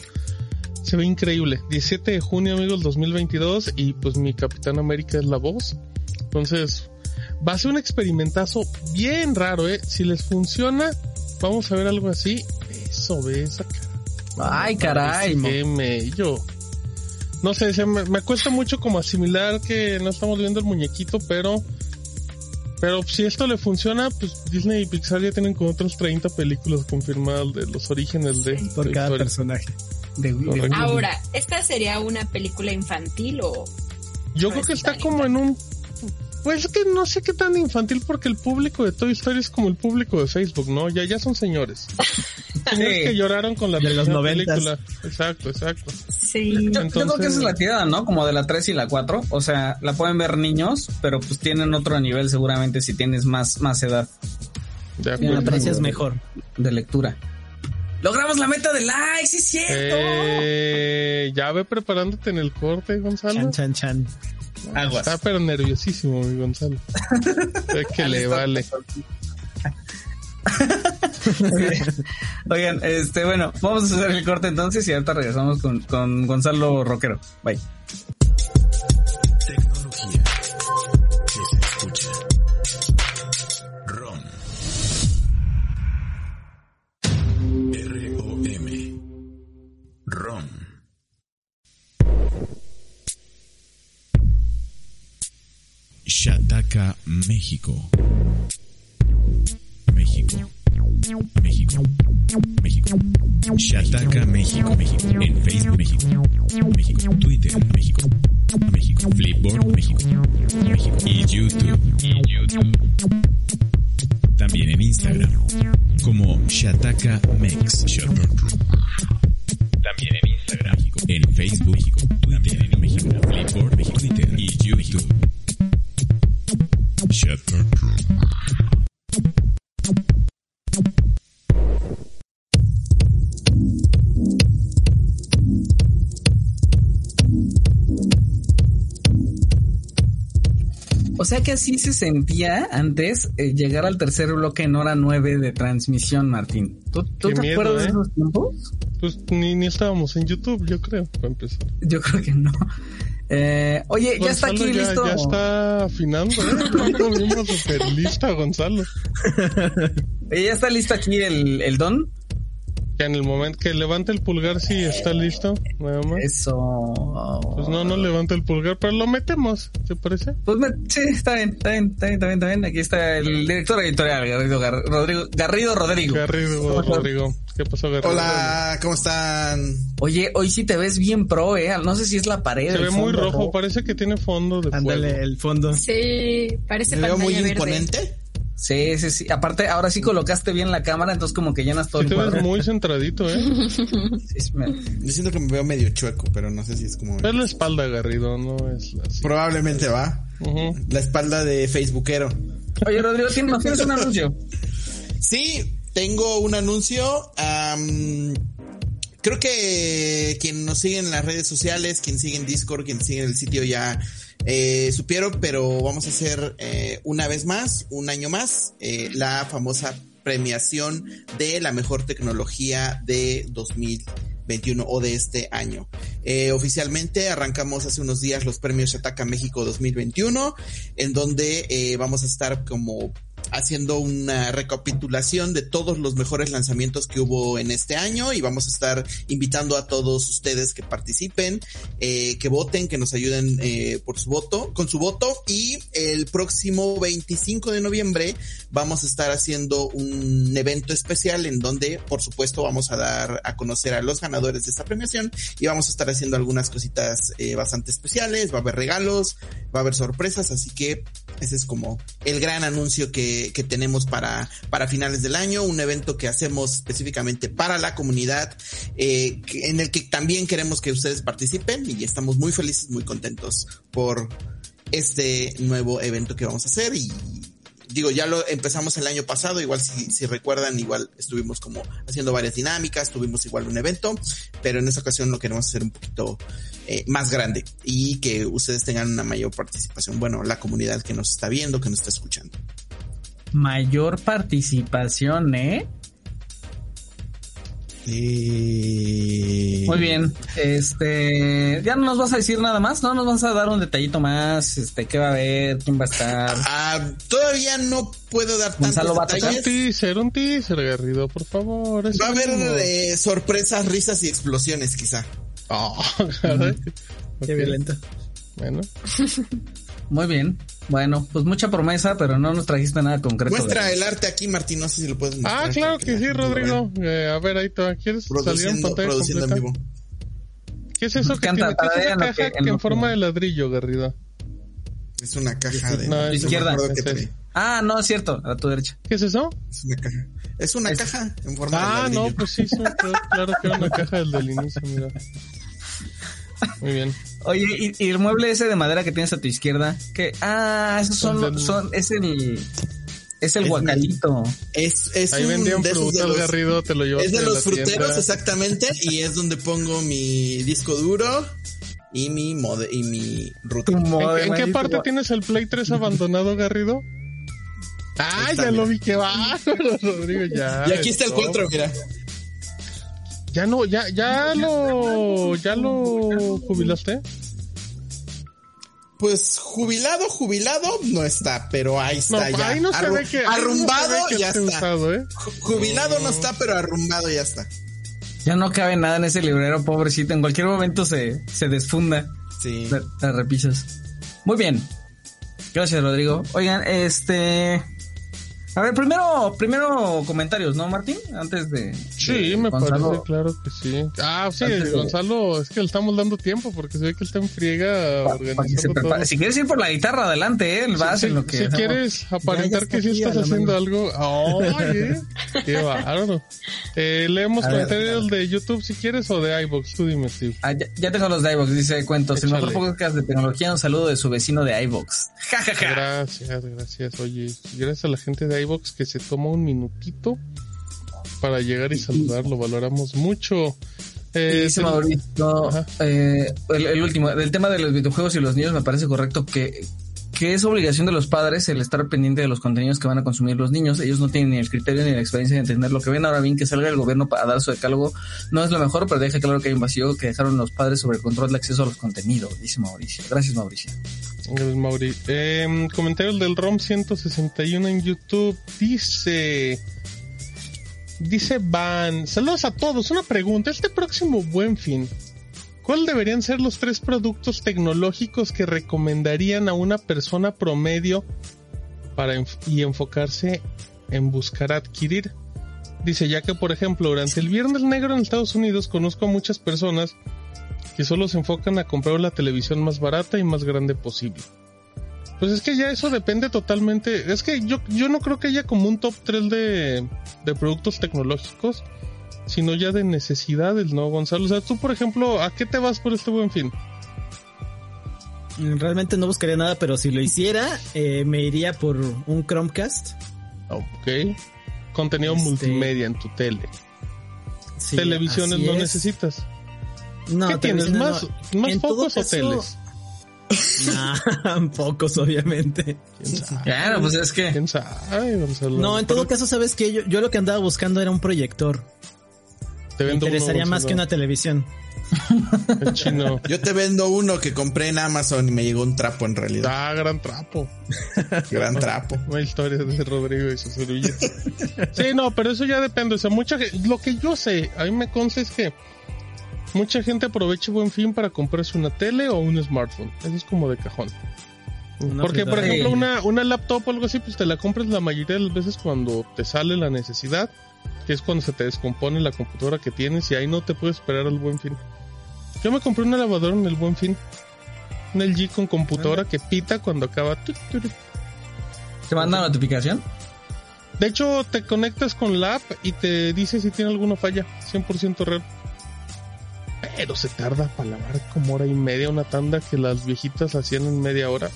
Se ve increíble. 17 de junio, amigos, 2022 y pues mi Capitán América es la voz. Entonces, va a ser un experimentazo bien raro, ¿eh? Si les funciona, vamos a ver algo así. Eso, ve esa cara. Ay, caray. Qué mello. No sé, se me, me cuesta mucho como asimilar que no estamos viendo el muñequito, pero pero si esto le funciona, pues Disney y Pixar ya tienen como otros 30 películas confirmadas de los orígenes de Por Toy cada personaje. De- de- Correcto. Ahora, ¿esta sería una película infantil o...? Yo creo que es está como en un pues es que no sé qué tan infantil porque el público de Toy Story es como el público de Facebook, ¿no? Ya ya son señores. Señores Sí. que lloraron con la De los primera noventas. película. Exacto, exacto. Sí. Yo, yo creo que esa es la tirada, ¿no? Como de la 3 y la 4. O sea, la pueden ver niños, pero pues tienen otro nivel seguramente si tienes más, más edad acuerdo. La aprecias mejor. de lectura. Logramos la meta de likes, sí es cierto. Eh, ya ve preparándote en el corte, Gonzalo. Chan, chan, chan. Aguas. Está pero nerviosísimo, mi Gonzalo. Es que le vale. Oigan, este, bueno, vamos a hacer el corte entonces y ahorita regresamos con, con Gonzalo Roquero. Bye. Shataka, México. México. México. México. Shataka, México, México. En Facebook, México. México. Twitter, México. México. Flipboard, México. México. Y YouTube. También en Instagram. Como Shataka Mex. También en Instagram. En Facebook, México. Twitter, en México. Flipboard. Twitter y YouTube. O sea que así se sentía antes eh, llegar al tercer bloque en hora 9 de transmisión, Martín. ¿Tú, te miedo, acuerdas de ¿eh? esos tiempos? Pues ni, ni estábamos en YouTube, yo creo, para empezar. Yo creo que no. Eh, oye, ya está aquí ya, listo. Ya está afinando, ¿eh? Super lista, Gonzalo. ya está listo aquí el, el don. Que en el momento que levante el pulgar si está listo, nada más. Eso. Pues no, no levanta el pulgar, pero lo metemos, ¿te parece? Pues me- sí, está bien, está bien, está bien, está bien, está bien. Aquí está el director editorial, Garrido, Rodrigo, Garrido Rodrigo. Garrido, Rodrigo. ¿Qué pasó, Garrido? Hola, ¿cómo están? Oye, hoy sí te ves bien pro, eh. No sé si es la pared. Se ve muy rojo, parece que tiene fondo de Ándale, fuego. el fondo. Sí, parece Me veo muy verde. imponente. Sí, sí, sí. Aparte, ahora sí colocaste bien la cámara, entonces como que llenas todo Sí el te ves muy centradito, ¿eh? Sí, sí, me- Yo siento que me veo medio chueco, pero no sé si es como... Es la espalda, Garrido, no es así. Probablemente va. Ujú. La espalda de Facebookero. Oye, Rodrigo, ¿tienes, nos tienes un anuncio? Sí, tengo un anuncio. creo que quien nos sigue en las redes sociales, quien sigue en Discord, quien sigue en el sitio ya eh, supieron, pero vamos a hacer eh, una vez más, un año más, eh, la famosa premiación de la mejor tecnología de 2021 o de este año. Oficialmente arrancamos hace unos días los premios Shataka México 2021, en donde vamos a estar como haciendo una recapitulación de todos los mejores lanzamientos que hubo en este año y vamos a estar invitando a todos ustedes que participen, eh, que voten, que nos ayuden eh, por su voto, con su voto. Y el próximo 25 de noviembre vamos a estar haciendo un evento especial en donde por supuesto vamos a dar a conocer a los ganadores de esta premiación y vamos a estar haciendo algunas cositas eh, bastante especiales, va a haber regalos, va a haber sorpresas, así que ese es como el gran anuncio que, que tenemos para, para finales del año, un evento que hacemos específicamente para la comunidad, eh, en el que también queremos que ustedes participen y estamos muy felices, muy contentos por este nuevo evento que vamos a hacer y digo, ya lo empezamos el año pasado, igual si, si recuerdan, igual estuvimos como haciendo varias dinámicas, tuvimos igual un evento, pero en esta ocasión lo queremos hacer un poquito eh, más grande y que ustedes tengan una mayor participación. Bueno, la comunidad que nos está viendo, que nos está escuchando. Mayor participación, ¿eh? Y... Muy bien. Este, ya no nos vas a decir nada más, no nos vas a dar un detallito más, este, qué va a haber, quién va a estar. Ah, todavía no puedo dar tantos Gonzalo va a tocar. Un detalles. teaser, un teaser, Garrido, por favor. Va a haber eh, sorpresas, risas y explosiones, quizá. Oh, caray. Qué violento. Bueno, Muy bien. Bueno, pues mucha promesa, pero no nos trajiste nada concreto. Muestra el arte aquí, Martín. No sé si lo puedes mostrar. Ah, claro que sí, Rodrigo. Eh, a ver, ahí te ¿Quieres vea. salir en pantalla produciendo en completa? vivo. ¿Qué es eso que tiene? ¿Qué es lo caja que- que en forma que- de ladrillo, Garrido? Es una caja de. No, no izquierda. trae. ese. Ah, no, es cierto, a tu derecha. ¿Qué es eso? Es una caja. Es una Es- caja en forma de Ah, ladrillo. no, pues sí, sí, claro, claro que era una caja del del inicio, mira. Muy bien. Oye, y, y el mueble ese de madera que tienes a tu izquierda, que ah, esos son, Son son es el es el Es guacalito. Es, es Ahí un vendían de esos de frutas, los- Garrido, te lo Es de los fruteros, tienda. exactamente. Y es donde pongo mi disco duro y mi mode y mi router. ¿En, en qué parte tienes el Play 3 abandonado, Garrido? Ah, está, ya lo vi que va, Rodrigo, ya. Y aquí está el esto. 4, mira. Ya no, ya, ya lo, ya lo jubilaste. Pues jubilado, jubilado no está, pero ahí No, está ya. ahí no se Arru- ve que, no se arrumbado ve que ya está. usado, ¿eh? Ju- Jubilado no está, pero arrumbado ya está. Ya no cabe nada en ese librero, pobrecito. En cualquier momento se, se desfunda. Sí. Te, te repisas. Muy bien. Gracias, Rodrigo. Oigan, este. A ver, primero, primero comentarios, ¿no, Martín? Antes de. Sí, de me Gonzalo. parece, claro que sí. Ah, sí, de- Gonzalo, es que le estamos dando tiempo porque se ve que está en friega Pa- pa' que se organizando prepare. todo. Si quieres ir por la guitarra, adelante, ¿eh? El vas si, en lo que. si quieres aparentar que sí estás haciendo algo, oye, qué bárbaro. Eh, leemos comentarios de YouTube si quieres o de iBox, tú dime, Steve. Ah, ya, ya tengo los de iVox, dice Cuentos. El Échale. mejor podcast de tecnología. Un saludo de su vecino de iVox. Ja, ja, ja. Gracias, gracias. Oye, gracias a la gente de iBox que se toma un minutito para llegar y saludar, lo valoramos mucho. Eh, dice Mauricio, eh, el, el último, del tema de los videojuegos y los niños me parece correcto que, que es obligación de los padres el estar pendiente de los contenidos que van a consumir los niños. Ellos no tienen ni el criterio ni la experiencia de entender lo que ven. Ahora bien, que salga el gobierno para dar su decálogo no es lo mejor, pero deja claro que hay un vacío que dejaron los padres sobre el control de acceso a los contenidos, dice Mauricio. Gracias, Mauricio. El Mauri. Eh, comentarios del ROM 161 en YouTube. Dice Dice Van, saludos a todos. Una pregunta, este próximo buen fin, ¿cuál deberían ser los tres productos tecnológicos que recomendarían a una persona promedio para y enfocarse en buscar adquirir? Dice, ya que por ejemplo, durante el Viernes Negro en Estados Unidos conozco a muchas personas que solo se enfocan a comprar la televisión más barata y más grande posible. Pues es que ya eso depende totalmente. Es que yo, yo no creo que haya como un top 3 de, de productos tecnológicos, sino ya de necesidades, ¿no, Gonzalo? O sea, tú, por ejemplo, ¿a qué te vas por este buen fin? Realmente no buscaría nada, pero si lo hiciera, eh, me iría por un Chromecast. Ok. Contenido Este- multimedia en tu tele. Sí, Televisiones no es. necesitas. No, ¿Qué tienes? ¿Más, no. más En todo focos o caso- teles? Nah, pocos, obviamente. ¿Quién sabe? Claro, pues es que. ¿Quién sabe, Gonzalo? No, en todo Pero caso, ¿sabes qué? Yo, yo lo que andaba buscando era un proyector. Te Me vendo uno, interesaría más Gonzalo. que una televisión. El chino. Yo te vendo uno que compré en Amazon y me llegó un trapo en realidad. Ah, gran trapo. Gran trapo. Una historia de Rodrigo y su servilleta. Sí, no, pero eso ya depende. O sea, mucha ge- lo que yo sé, a mí me consta es que mucha gente aprovecha buen fin para comprarse una tele o un smartphone. Eso es como de cajón. Una Porque, por ejemplo, una, una laptop o algo así, pues te la compras la mayoría de las veces cuando te sale la necesidad, que es cuando se te descompone la computadora que tienes y ahí no te puedes esperar al buen fin. Yo me compré una lavadora en el buen fin. Un LG con computadora que pita cuando acaba. ¿Te manda notificación? De hecho, te conectas con la app y te dice si tiene alguna falla. 100% real. Pero se tarda para lavar como hora y media una tanda que las viejitas hacían en media hora.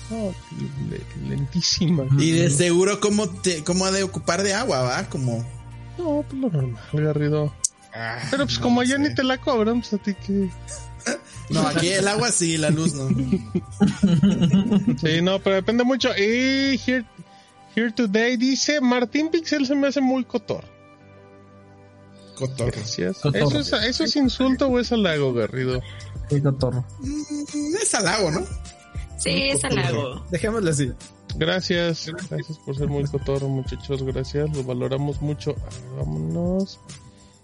Lentísima. Y de seguro cómo te, cómo ha de ocupar de agua, ¿va? Como. No, pues lo normal, Garrido. ah, Pero pues no como allá sé. ni te la cobran, pues a ti que... No, aquí el agua sí, la luz no. Sí, no, pero depende mucho. Y here, here Today dice, Martín Pixel se me hace muy cotor. Cotorro. Gracias. ¿Eso es, ¿Eso es insulto o es halago, Garrido? Sí, cotorro. Mm, Es al agua, ¿no? Sí, es halago. Dejémoslo así. Gracias, gracias por ser muy cotorro, muchachos. Gracias, lo valoramos mucho. A ver, vámonos.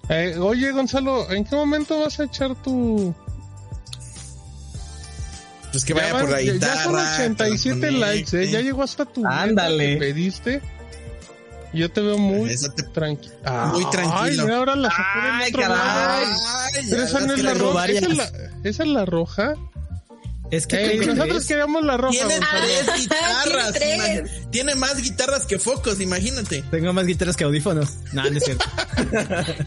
Eh, oye, Gonzalo, ¿en qué momento vas a echar tu. Pues que Ya vaya van- por la ya- guitarra. Ya son 87 que la likes, ¿eh? Ya llegó hasta tu. Ándale. que pediste. Yo te veo muy te- tranquilo. Muy tranquilo. Ay, mira, ahora la sacó Ay, caray. Ay, Pero ya esa no las es la traigo roja. Esa es varias. la, esa es la roja. Es que Ey, ¿qué nosotros crees? queríamos la roja. Tiene Gonzalo. tres guitarras. Tiene tres. Tiene más guitarras que focos, imagínate. Tengo más guitarras que audífonos. No, no es cierto.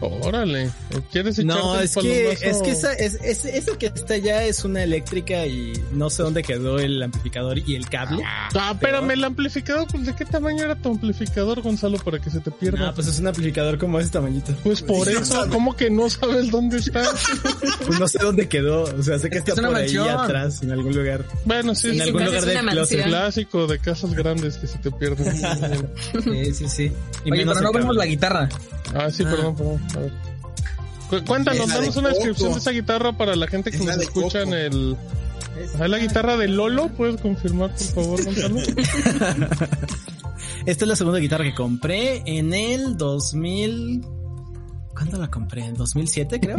Órale. ¿Quieres No, es que, es que esa, es, es, eso que está allá es una eléctrica y no sé dónde quedó el amplificador y el cable. Ah, espérame, el amplificador, pues ¿de qué tamaño era tu amplificador, Gonzalo, para que se te pierda? No, pues es un amplificador como ese tamañito. Pues por Sí, no eso, sabe. ¿cómo que no sabes dónde está? Pues no sé dónde quedó. O sea, sé que está Es por ahí mansión. atrás, en algún lugar. Bueno, sí, en algún lugar del clásico de casas grandes que se te pierden. Sí, sí, sí. Y Oye, pero no vemos la guitarra. ah, sí, Ah. perdón, perdón. A ver. Cu- Cuéntanos, danos de una descripción de esa guitarra para la gente que Es nos escucha en el... ¿Es la guitarra de Lolo? ¿Puedes confirmar, por favor, Gonzalo? Esta es la segunda guitarra que compré en el 2000. ¿Cuándo la compré? ¿En 2007, creo?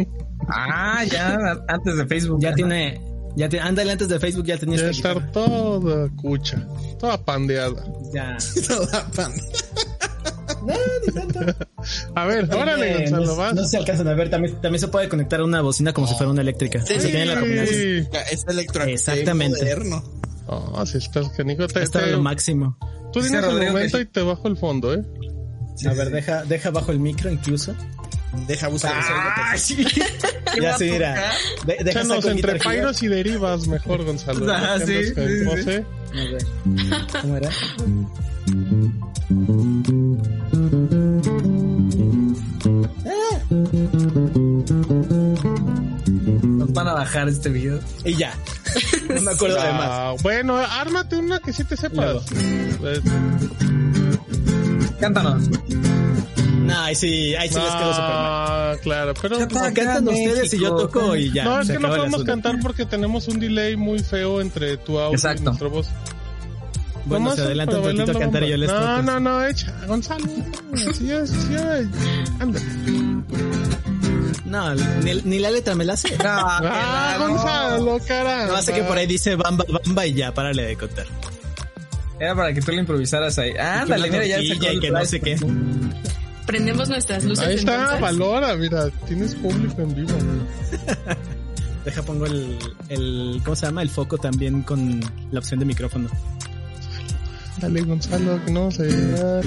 Ah, ya, antes de Facebook. ya tiene. Ya tiene, ándale, antes de Facebook ya tenía Debe esta estar guitarra. toda cucha, toda pandeada. Ya. Toda pan. A ver, órale, Eh, Gonzalo, no, vas. no se alcanzan a ver, también, también se puede conectar a una bocina como si fuera una eléctrica. Sí. O sea, tiene la combinación. Sí. Es electroacústico Exactamente. moderno. Oh, si estás canijo, te, Está te- lo máximo. tú Dice dices el que momento y te bajo el fondo, ¿eh? a ver, deja, deja bajo el micro incluso. Deja buscar Ah, sí. Ya sí, mira. De- deja Échanos saco entre pairos y derivas, mejor, Gonzalo. Ah, que sí, sí, ver. ¿Cómo era? Nos van a bajar este video. Y ya. No me acuerdo de más. Ah, bueno, ármate una que sí te sepas. Eh, Cántanos. No, ahí sí, ahí sí les quedó súper mal. Ah, claro, pero Ya está. Cantan ustedes y yo toco y ya. no, es se que no podemos cantar porque tenemos un delay muy feo entre tu audio y Exacto. nuestra voz. Bueno, se adelanta un tantito a cantar y yo les toco. No, no, no, echa, Gonzalo. Sí, sí. Ándale. No, ni, ni la letra me la sé. Ah, Gonzalo, cara. No hace que por ahí dice bamba, bamba y ya, párale de contar. Era para que tú le improvisaras ahí. Ándale, mira, ya sacó y que no sé qué. Prendemos nuestras luces. Ahí está, entonces. valora, mira, tienes público en vivo. Deja pongo el, el, ¿cómo se llama? El foco también con la opción de micrófono. Dale, Gonzalo, que no se vea.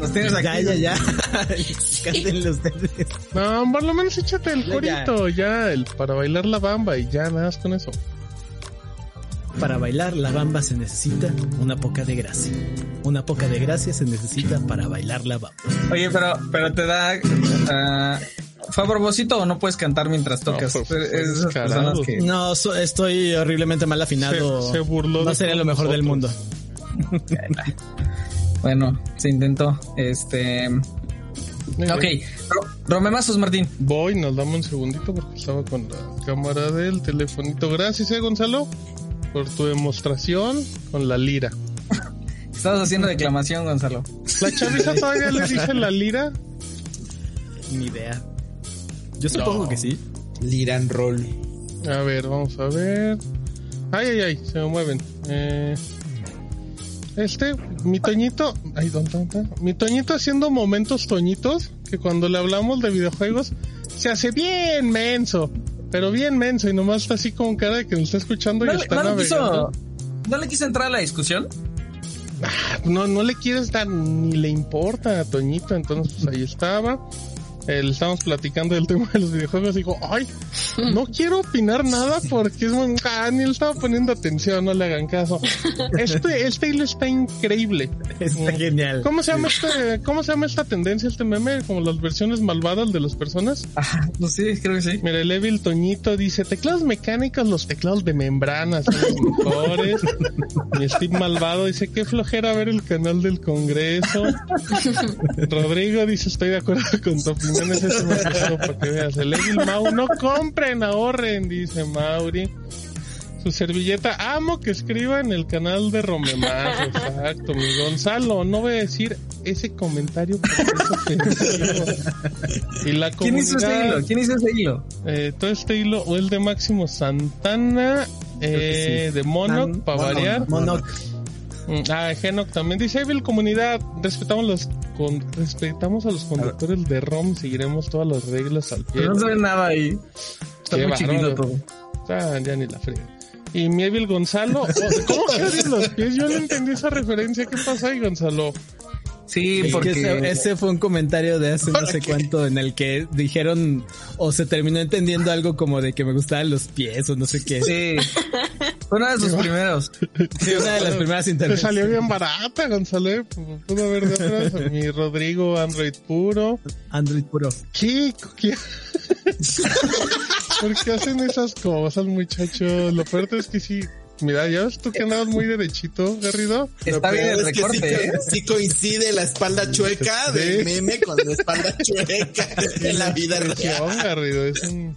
Nos tienes aquí. Ya, ya, ya. Cántenle ustedes. No, por lo menos échate el Ya. corito, ya, el para bailar la bamba y ya, nada más con eso. Para bailar la bamba se necesita una poca de gracia. Una poca de gracia se necesita para bailar la bamba. Oye, pero, pero te da. ah, ¿Fue a propósito o no puedes cantar mientras tocas? No, pues, que. No, so- estoy horriblemente mal afinado. Se- se burló No sería lo mejor del mundo. Bueno, se intentó. Este. Ok. Ro- Romemazos, Martín. Voy, nos damos un segundito porque estaba con la cámara del telefonito. Gracias, eh, Gonzalo, por tu demostración con la lira. Estabas haciendo declamación, Gonzalo. ¿La chaviza todavía le dice la lira? Ni idea. Yo supongo No. que sí. Liran Roll. A ver, vamos a ver. Ay, ay, ay, se me mueven. Eh, este, mi Toñito, ay, ¿dónde está? Mi Toñito haciendo momentos Toñitos, que cuando le hablamos de videojuegos, se hace bien menso, pero bien menso, y nomás está así con cara de que nos está escuchando ¿No y le, está no le navegando. quiso, ¿No le quiso entrar a la discusión? No, no le quieres dar, ni le importa a Toñito, entonces pues ahí estaba. Le estábamos platicando del tema de los videojuegos y dijo, ay, no quiero opinar nada porque es muy... Ah, ni le estaba poniendo atención, no le hagan caso. Este, este hilo está increíble. Está genial. ¿Cómo se llama este, cómo se llama esta tendencia, este meme? Como las versiones malvadas de las personas. Ajá, pues sí, creo que sí. Mira, el Evil Toñito dice, teclados mecánicos, los teclados de membrana son los mejores. y Steve Malvado dice, qué flojera ver el canal del Congreso. Rodrigo dice, estoy de acuerdo con tu opinión, ese es un episodio para que veas. El Evil Mau, no compren, ahorren, dice Mauri. Su servilleta, amo que escriba en el canal de Romemás, exacto, mi Gonzalo, no voy a decir ese comentario porque es ofensivo. Y la ¿Quién hizo ese comunidad- hilo? ¿Quién hizo ese hilo? eh, todo este hilo, o el de Máximo Santana, eh, de Monoc, para Monoc, variar. Monoc. Mm, Ah, Genoc también dice, Evil Comunidad, respetamos los con, respetamos a los conductores de ROM, seguiremos todas las reglas al pie. No se ve nada ahí. Está Qué muy chiquito todo. Ah, ya ni la frega. Y mi Evil Gonzalo, oh, ¿cómo que los pies? Yo no entendí esa referencia. ¿Qué pasa ahí, Gonzalo? Sí, Es que porque... ese, ese fue un comentario de hace no sé cuánto en el que dijeron o se terminó entendiendo algo como de que me gustaban los pies o no sé qué. Sí. Fue uno de sus primeros. Sí, una de las primeras Te intervenciones. salió bien barata, Gonzalo. eh. Pudo haber de otras. Mi Rodrigo, Android puro. Android puro. ¿Qué? ¿Qué? ¿Por qué hacen esas cosas, muchachos? Lo peor es que sí. Mira, ya ves tú que andabas muy derechito, Garrido. Está bien el es que recorte, sí, ¿eh? sí coincide la espalda chueca del Sí. meme con la espalda chueca en la vida real. Garrido, es un...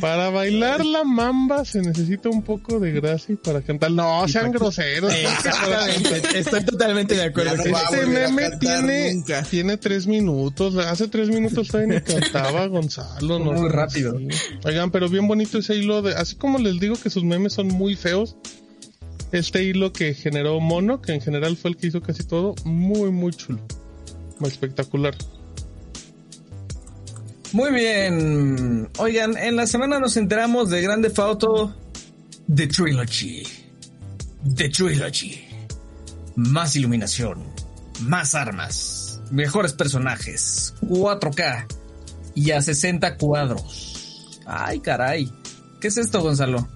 Para bailar la mamba se necesita un poco de gracia y para cantar. No, sean groseros. Exactamente. Estoy totalmente de acuerdo. No Este meme tiene, nunca. tiene tres minutos. Hace tres minutos todavía ni cantaba Gonzalo. No Muy rápido. Oigan, pero bien bonito ese hilo de, así como les digo que sus memes son muy feos. Este hilo que generó Mono, que en general fue el que hizo casi todo, muy, muy chulo. Muy espectacular. Muy bien. Oigan, en la semana nos enteramos de Grande Auto The Trilogy. The Trilogy. Más iluminación, más armas, mejores personajes, 4K y a 60 cuadros. Ay, caray. ¿Qué es esto, Gonzalo?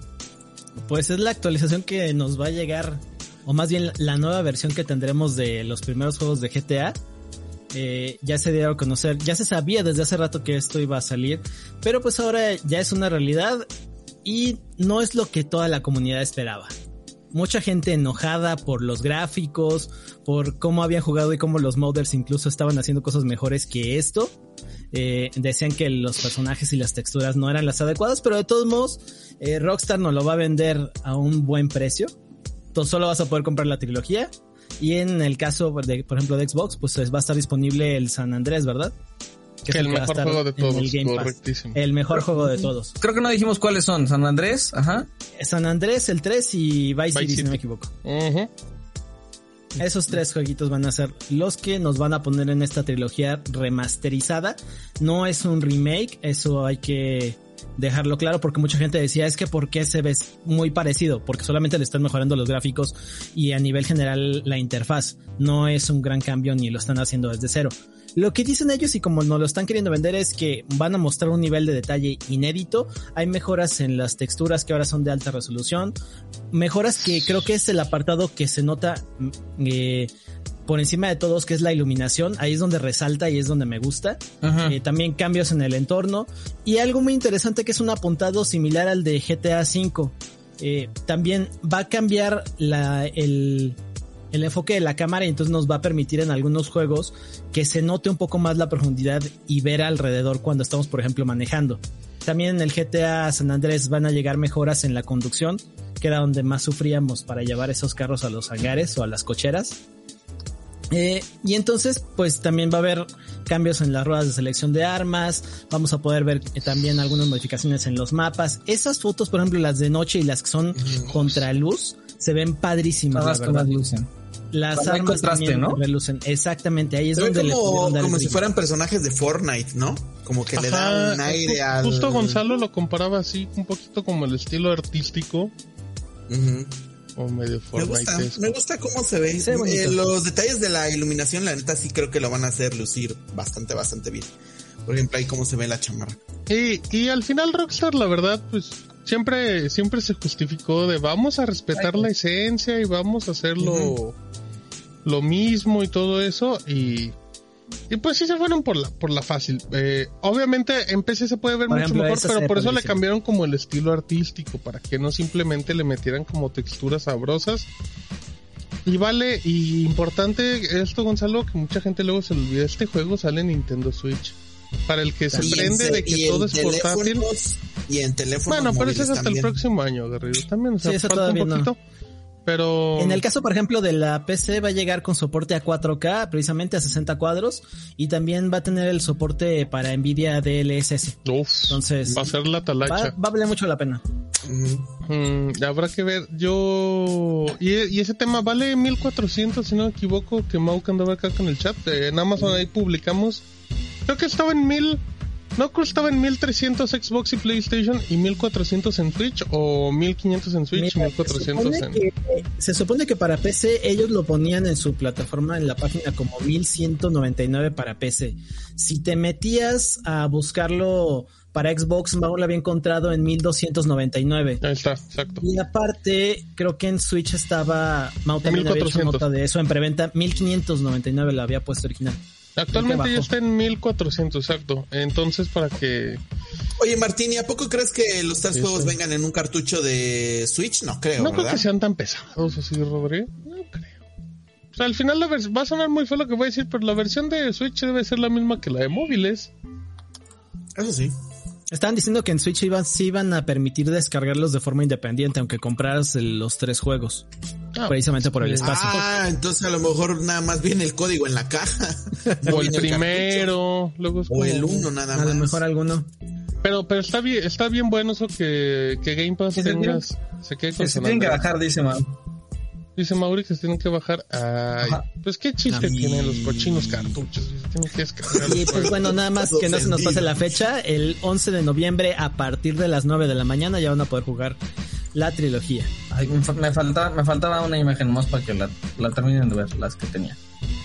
Pues es la actualización que nos va a llegar, o más bien la nueva versión que tendremos de los primeros juegos de GTA. Eh, ya se dio a conocer, ya se sabía desde hace rato que esto iba a salir, pero pues ahora ya es una realidad y no es lo que toda la comunidad esperaba. Mucha gente enojada por los gráficos, por cómo habían jugado y cómo los modders incluso estaban haciendo cosas mejores que esto. Eh, decían que los personajes y las texturas no eran las adecuadas, pero de todos modos, eh, Rockstar nos lo va a vender a un buen precio. tú solo vas a poder comprar la trilogía. Y en el caso, de, por ejemplo, de Xbox, pues va a estar disponible el San Andrés, ¿verdad? Que es el, mejor juego de todos, correctísimo. El mejor juego de todos. Creo que no dijimos cuáles son. San Andrés, ajá. San Andrés, el 3 y Vice, City, si no me equivoco. Esos tres jueguitos van a ser los que nos van a poner en esta trilogía remasterizada. No es un remake, eso hay que dejarlo claro porque mucha gente decía es que por qué se ve muy parecido, porque solamente le están mejorando los gráficos y a nivel general la interfaz. No es un gran cambio ni lo están haciendo desde cero. Lo que dicen ellos y como nos lo están queriendo vender es que van a mostrar un nivel de detalle inédito. Hay mejoras en las texturas que ahora son de alta resolución. Mejoras que creo que es el apartado que se nota mm, eh, por encima de todos, que es la iluminación. Ahí es donde resalta y es donde me gusta. Eh, también cambios en el entorno. Y algo muy interesante que es un apuntado similar al de GTA V. Eh, también va a cambiar la, el, el enfoque de la cámara y entonces nos va a permitir en algunos juegos que se note un poco más la profundidad y ver alrededor cuando estamos, por ejemplo, manejando. También en el GTA San Andrés van a llegar mejoras en la conducción, que era donde más sufríamos para llevar esos carros a los hangares o a las cocheras. Eh, y entonces, pues también va a haber cambios en las ruedas de selección de armas. Vamos a poder ver eh, también algunas modificaciones en los mapas. Esas fotos, por ejemplo, las de noche y las que son contra luz, se ven padrísimas, la verdad. Las armas también ¿no? relucen. Exactamente, ahí es donde como, como si fueran personajes de Fortnite, ¿no? Como que le da un aire al... Justo Gonzalo lo comparaba así, un poquito como el estilo artístico. O medio Fortnite. Me gusta, me gusta cómo se ve. Eh, los detalles de la iluminación, la neta, sí creo que lo van a hacer lucir bastante, bastante bien. Por ejemplo, ahí cómo se ve la chamarra. Y, y al final Rockstar, la verdad, pues siempre, siempre se justificó de vamos a respetar la esencia y vamos a hacerlo lo mismo y todo eso y y pues sí se fueron por la, por la fácil. Eh, obviamente en PC se puede ver mucho mejor, pero por eso le cambiaron como el estilo artístico, para que no simplemente le metieran como texturas sabrosas. Y vale, y importante esto Gonzalo, que mucha gente luego se olvida, este juego sale en Nintendo Switch. Para el que se prende de que todo es portátil. Y en teléfono. Bueno, pero eso es hasta el próximo año, Guerrero. También, o sea, falta un poquito. Pero... En el caso, por ejemplo, de la PC va a llegar con soporte a 4K, precisamente a 60 cuadros, y también va a tener el soporte para Nvidia DLSS. Uf, Entonces, va a ser la talacha. Va, va a valer mucho la pena. Mm, habrá que ver. Yo... Y, ese tema vale 1400, si no me equivoco, que Mau andaba acá con el chat. En Amazon ahí publicamos. Creo que estaba en 1000... ¿No costaba en 1300 Xbox y PlayStation y 1400 en Switch o 1500 en Switch y 1400 en... se supone que para PC ellos lo ponían en su plataforma en la página como 1199 para PC. Si te metías a buscarlo para Xbox, Mau lo había encontrado en 1299. Ahí está, exacto. Y aparte, creo que en Switch estaba, Mau también había hecho nota de eso en preventa, 1599 la había puesto original. Actualmente ya está en 1400, exacto. Entonces, para que. Oye, Martín, ¿y a poco crees que los tres juegos vengan en un cartucho de Switch? No creo. No creo que sean tan pesados así, Rodrigo. No creo. O sea, al final la va a sonar muy feo lo que voy a decir, pero la versión de Switch debe ser la misma que la de móviles. Eso sí. Estaban diciendo que en Switch iban, sí iban a permitir descargarlos de forma independiente, aunque compraras los tres juegos. Ah, precisamente por el pues, espacio. Ah, entonces a lo mejor nada más viene el código en la caja. o el primero, luego O el uno nada más. A lo mejor alguno. Pero, pero está bien, está bien bueno eso que, que Game Pass tengas, se quede con Se tienen que bajar, dice man. Dice Mauri que se tienen que bajar. Ay, pues qué chiste tienen los cochinos cartuchos. Se tienen que descargar. Y pues bueno, nada más que no se nos pase la fecha. El 11 de noviembre a partir de las 9 de la mañana ya van a poder jugar la trilogía. Ay, me, falta, me faltaba una imagen más para que la, la terminen de ver, las que tenía.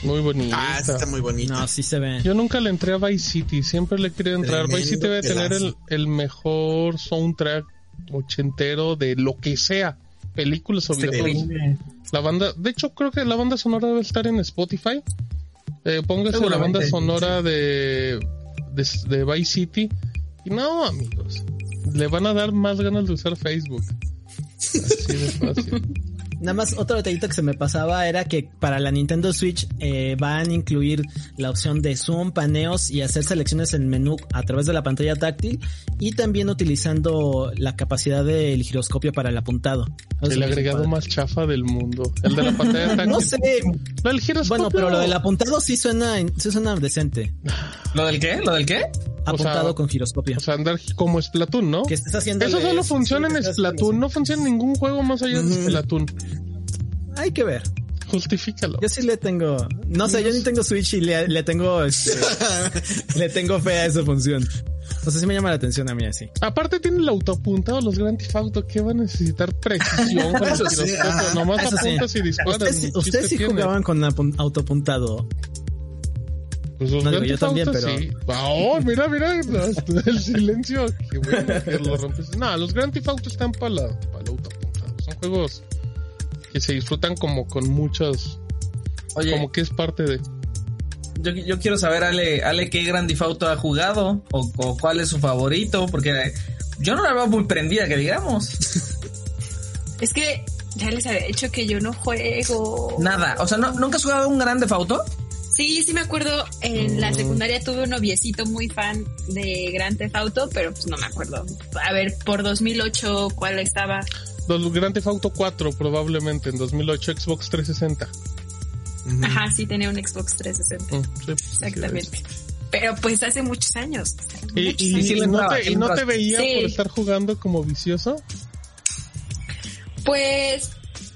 Muy bonita. Ah, está muy bonita. No, sí se ve. Yo nunca le entré a Vice City, siempre le quería entrar. Vice City debe tener el, el mejor soundtrack ochentero de lo que sea películas o videojuegos. La banda, de hecho creo que la banda sonora debe estar en Spotify. Eh, póngase la banda sonora de, de, Vice City. Y no, amigos, le van a dar más ganas de usar Facebook. Así de fácil. Nada más otro detallito que se me pasaba era que para la Nintendo Switch eh, van a incluir la opción de zoom, paneos y hacer selecciones en menú a través de la pantalla táctil y también utilizando la capacidad del giroscopio para el apuntado. Eso El agregado más chafa del mundo. El de la pantalla táctil. No sé. No, el giroscopio. Bueno, pero lo del apuntado sí suena, sí suena decente. ¿Lo del qué? ¿Lo del qué? Apuntado sea, con giroscopio. O sea, andar como Splatoon, ¿no? que estés haciendo. Eso solo funciona en Splatoon, no funciona en ningún juego más allá de Splatoon. Hay que ver. Justifícalo. Yo sí le tengo. No sé, yo ni tengo Switch y le, le tengo. este, le tengo fe a esa función. O sea, sí me llama la atención a mí así. Aparte tiene el autoapuntado, los Grand Theft Auto, que va a necesitar precisión el Eso sí, ajá. Nomás Eso sí. apuntas y disparas. Ustedes, ustedes sí tiene. jugaban con apun- autoapuntado. Pues los No, digo, yo también, pero- sí. Oh, mira, mira, el silencio. Qué bueno que lo rompes. No, los Grand Theft Auto están para la, para el autoapuntado. Son juegos que se disfrutan como con muchas, Oye, como que es parte de. yo, yo quiero saber, Ale, Ale, qué Grand Theft Auto ha jugado o, o cuál es su favorito, porque yo no la veo muy prendida, que digamos. Es que ya les había dicho que yo no juego. Nada, o sea, ¿no, ¿nunca has jugado un Grand Theft Auto? Sí, sí me acuerdo, en la secundaria tuve un noviecito muy fan de Grand Theft Auto, pero pues no me acuerdo. A ver, por 2008, ¿cuál estaba? Los Grand Theft Auto 4 probablemente en 2008 Xbox 360. Ajá, sí tenía un Xbox 360, Mm, sí, pues, sí, exactamente. Pero pues hace muchos años. Y, muchos y- años. sí le y no te, y no veía Sí. por estar jugando como vicioso. Pues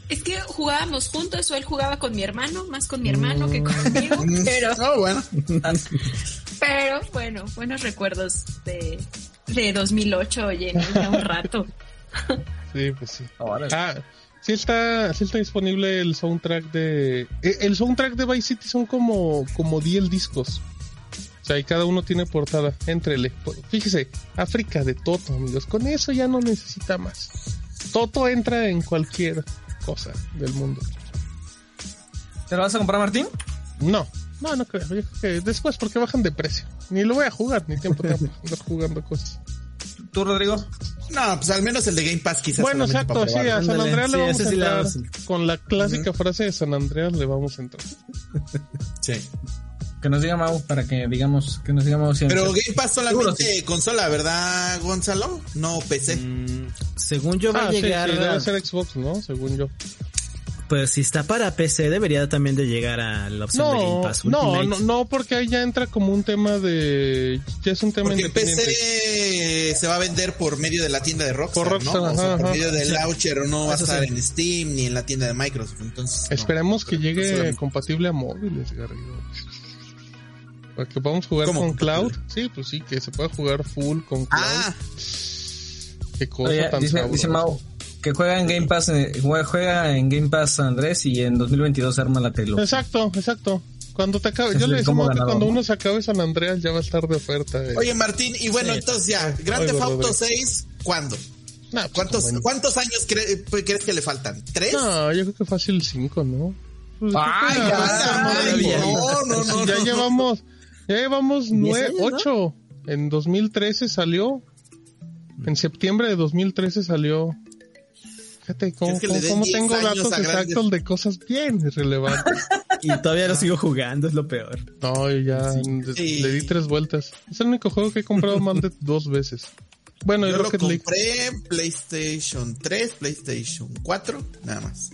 es que jugábamos juntos o él jugaba con mi hermano, más con mi hermano que conmigo, pero, Oh, bueno. pero bueno, buenos recuerdos de, de 2008, oye, ya un rato. Sí, pues sí. Órale. Ah, sí está, sí está disponible el soundtrack de... eh, El soundtrack de Vice City son como, como 10 discos. O sea, y cada uno tiene portada. Entrele. Fíjese, África de Toto, amigos. Con eso ya no necesita más. Toto entra en cualquier cosa del mundo. ¿Te lo vas a comprar, Martín? No, no, no creo. Yo creo que después porque bajan de precio. Ni lo voy a jugar, ni tiempo tengo para andar jugando cosas. ¿Tú, Rodrigo? No, pues al menos el de Game Pass quizás. Bueno, exacto, sí, a. San Andreas le vamos a entrar. Con la clásica frase de San Andreas le vamos a entrar. Sí. Que nos diga Mau para que digamos, que nos diga Mau si Pero Game Pass solamente consola, ¿verdad, Gonzalo? No PC. Mm, según yo va Ah, a sí, llegar. sí, debe ser Xbox, ¿no? Según yo. Pues si está para PC, debería también de llegar a la opción de Game No, Pass no, no, no, porque ahí ya entra como un tema de... Ya es un tema Porque independiente. PC se va a vender por medio de la tienda de Rockstar, Por Rockstar, ¿no? O sea, por medio del launcher, no va a estar sí. en Steam ni en la tienda de Microsoft. Entonces, no. Esperemos que llegue compatible a móviles, Garrido. Para que podamos jugar ¿Cómo con Cloud. compatible? Sí, pues sí, que se pueda jugar full con Cloud. Ah, Qué cosa Oye, tan dice, sabrosa. dice Mau que juega en Game Pass, eh, juega, juega en Game Pass Andrés y en 2022 se arma la trilogía. Exacto, exacto. Cuando te acabe, yo le Mau que cuando ¿no? uno se acabe San Andreas ya va a estar de oferta. eh. oye Martín, y bueno, Sí. entonces ya, Grand Oigo, Theft Auto Rodrigo. 6, ¿cuándo? Nah, pues, ¿Cuántos, ¿cuántos años cre- pues, crees que le faltan? ¿Tres? No, yo creo que fácil 5, ¿no? Pues, Ay, ya, ay, ya, no, no, no, ya no. llevamos, ya llevamos nueve, años, ¿no? ocho. En 2013 salió. En septiembre de 2013 salió. Fíjate cómo, ¿Crees que le cómo- cómo 10 tengo datos exactos de cosas bien irrelevantes. Y todavía lo sigo jugando, es lo peor. No, ya Sí. le di tres vueltas. Es el único juego que he comprado más de dos veces. Bueno, Yo lo Rocket League. compré en PlayStation 3, PlayStation 4, nada más.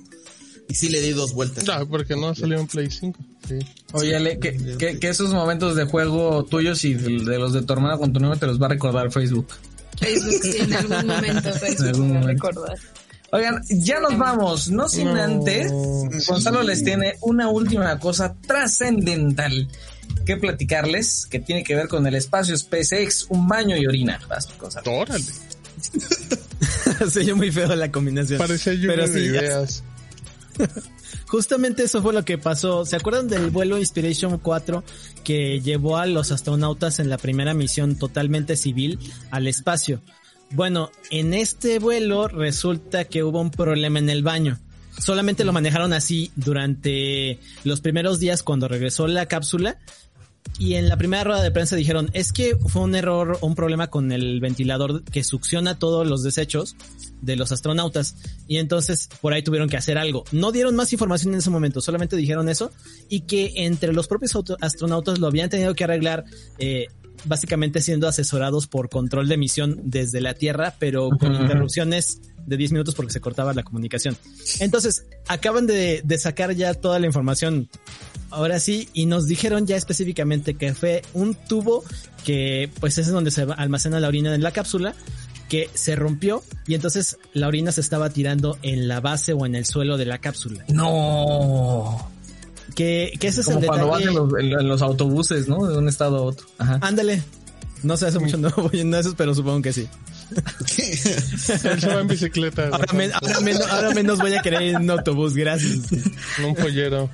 Y sí le di dos vueltas. No, porque no salió en Play 5. Sí. Oye, Ale, que, que, que esos momentos de juego tuyos y de, de los de tu hermana con tu novio te los va a recordar Facebook. Facebook sí, en algún momento Facebook algún me va a momento. recordar. Oigan, ya nos vamos, no sin No. antes, Gonzalo les tiene una última cosa trascendental que platicarles, que tiene que ver con el espacio SpaceX, un baño y orina. Vas, Gonzalo. Órale. Se oyó muy feo la combinación. Parece lluvia Pero de sí, ideas. Justamente eso fue lo que pasó. ¿Se acuerdan del vuelo Inspiration 4 que llevó a los astronautas en la primera misión totalmente civil al espacio? Bueno, en este vuelo resulta que hubo un problema en el baño. Solamente lo manejaron así durante los primeros días cuando regresó la cápsula y en la primera rueda de prensa dijeron, es que fue un error un problema con el ventilador que succiona todos los desechos de los astronautas. Y entonces por ahí tuvieron que hacer algo. No dieron más información en ese momento, solamente dijeron eso. Y que entre los propios astronautas lo habían tenido que arreglar. Eh, básicamente siendo asesorados por control de emisión desde la Tierra, pero con interrupciones de 10 minutos porque se cortaba la comunicación. Entonces, acaban de, de, sacar ya toda la información ahora sí, y nos dijeron ya específicamente que fue un tubo que pues es donde se almacena la orina en la cápsula que se rompió y entonces la orina se estaba tirando en la base o en el suelo de la cápsula. No. Que, que ese es Como el cuando detalle. vas en los, en- en los autobuses, ¿no? De un estado a otro. Ajá. Ándale. No sé, hace mucho no voy en esos, pero supongo que sí. Va en bicicleta. Ahora, men- ahora menos, ahora menos voy a querer ir en autobús, gracias. Un pollero.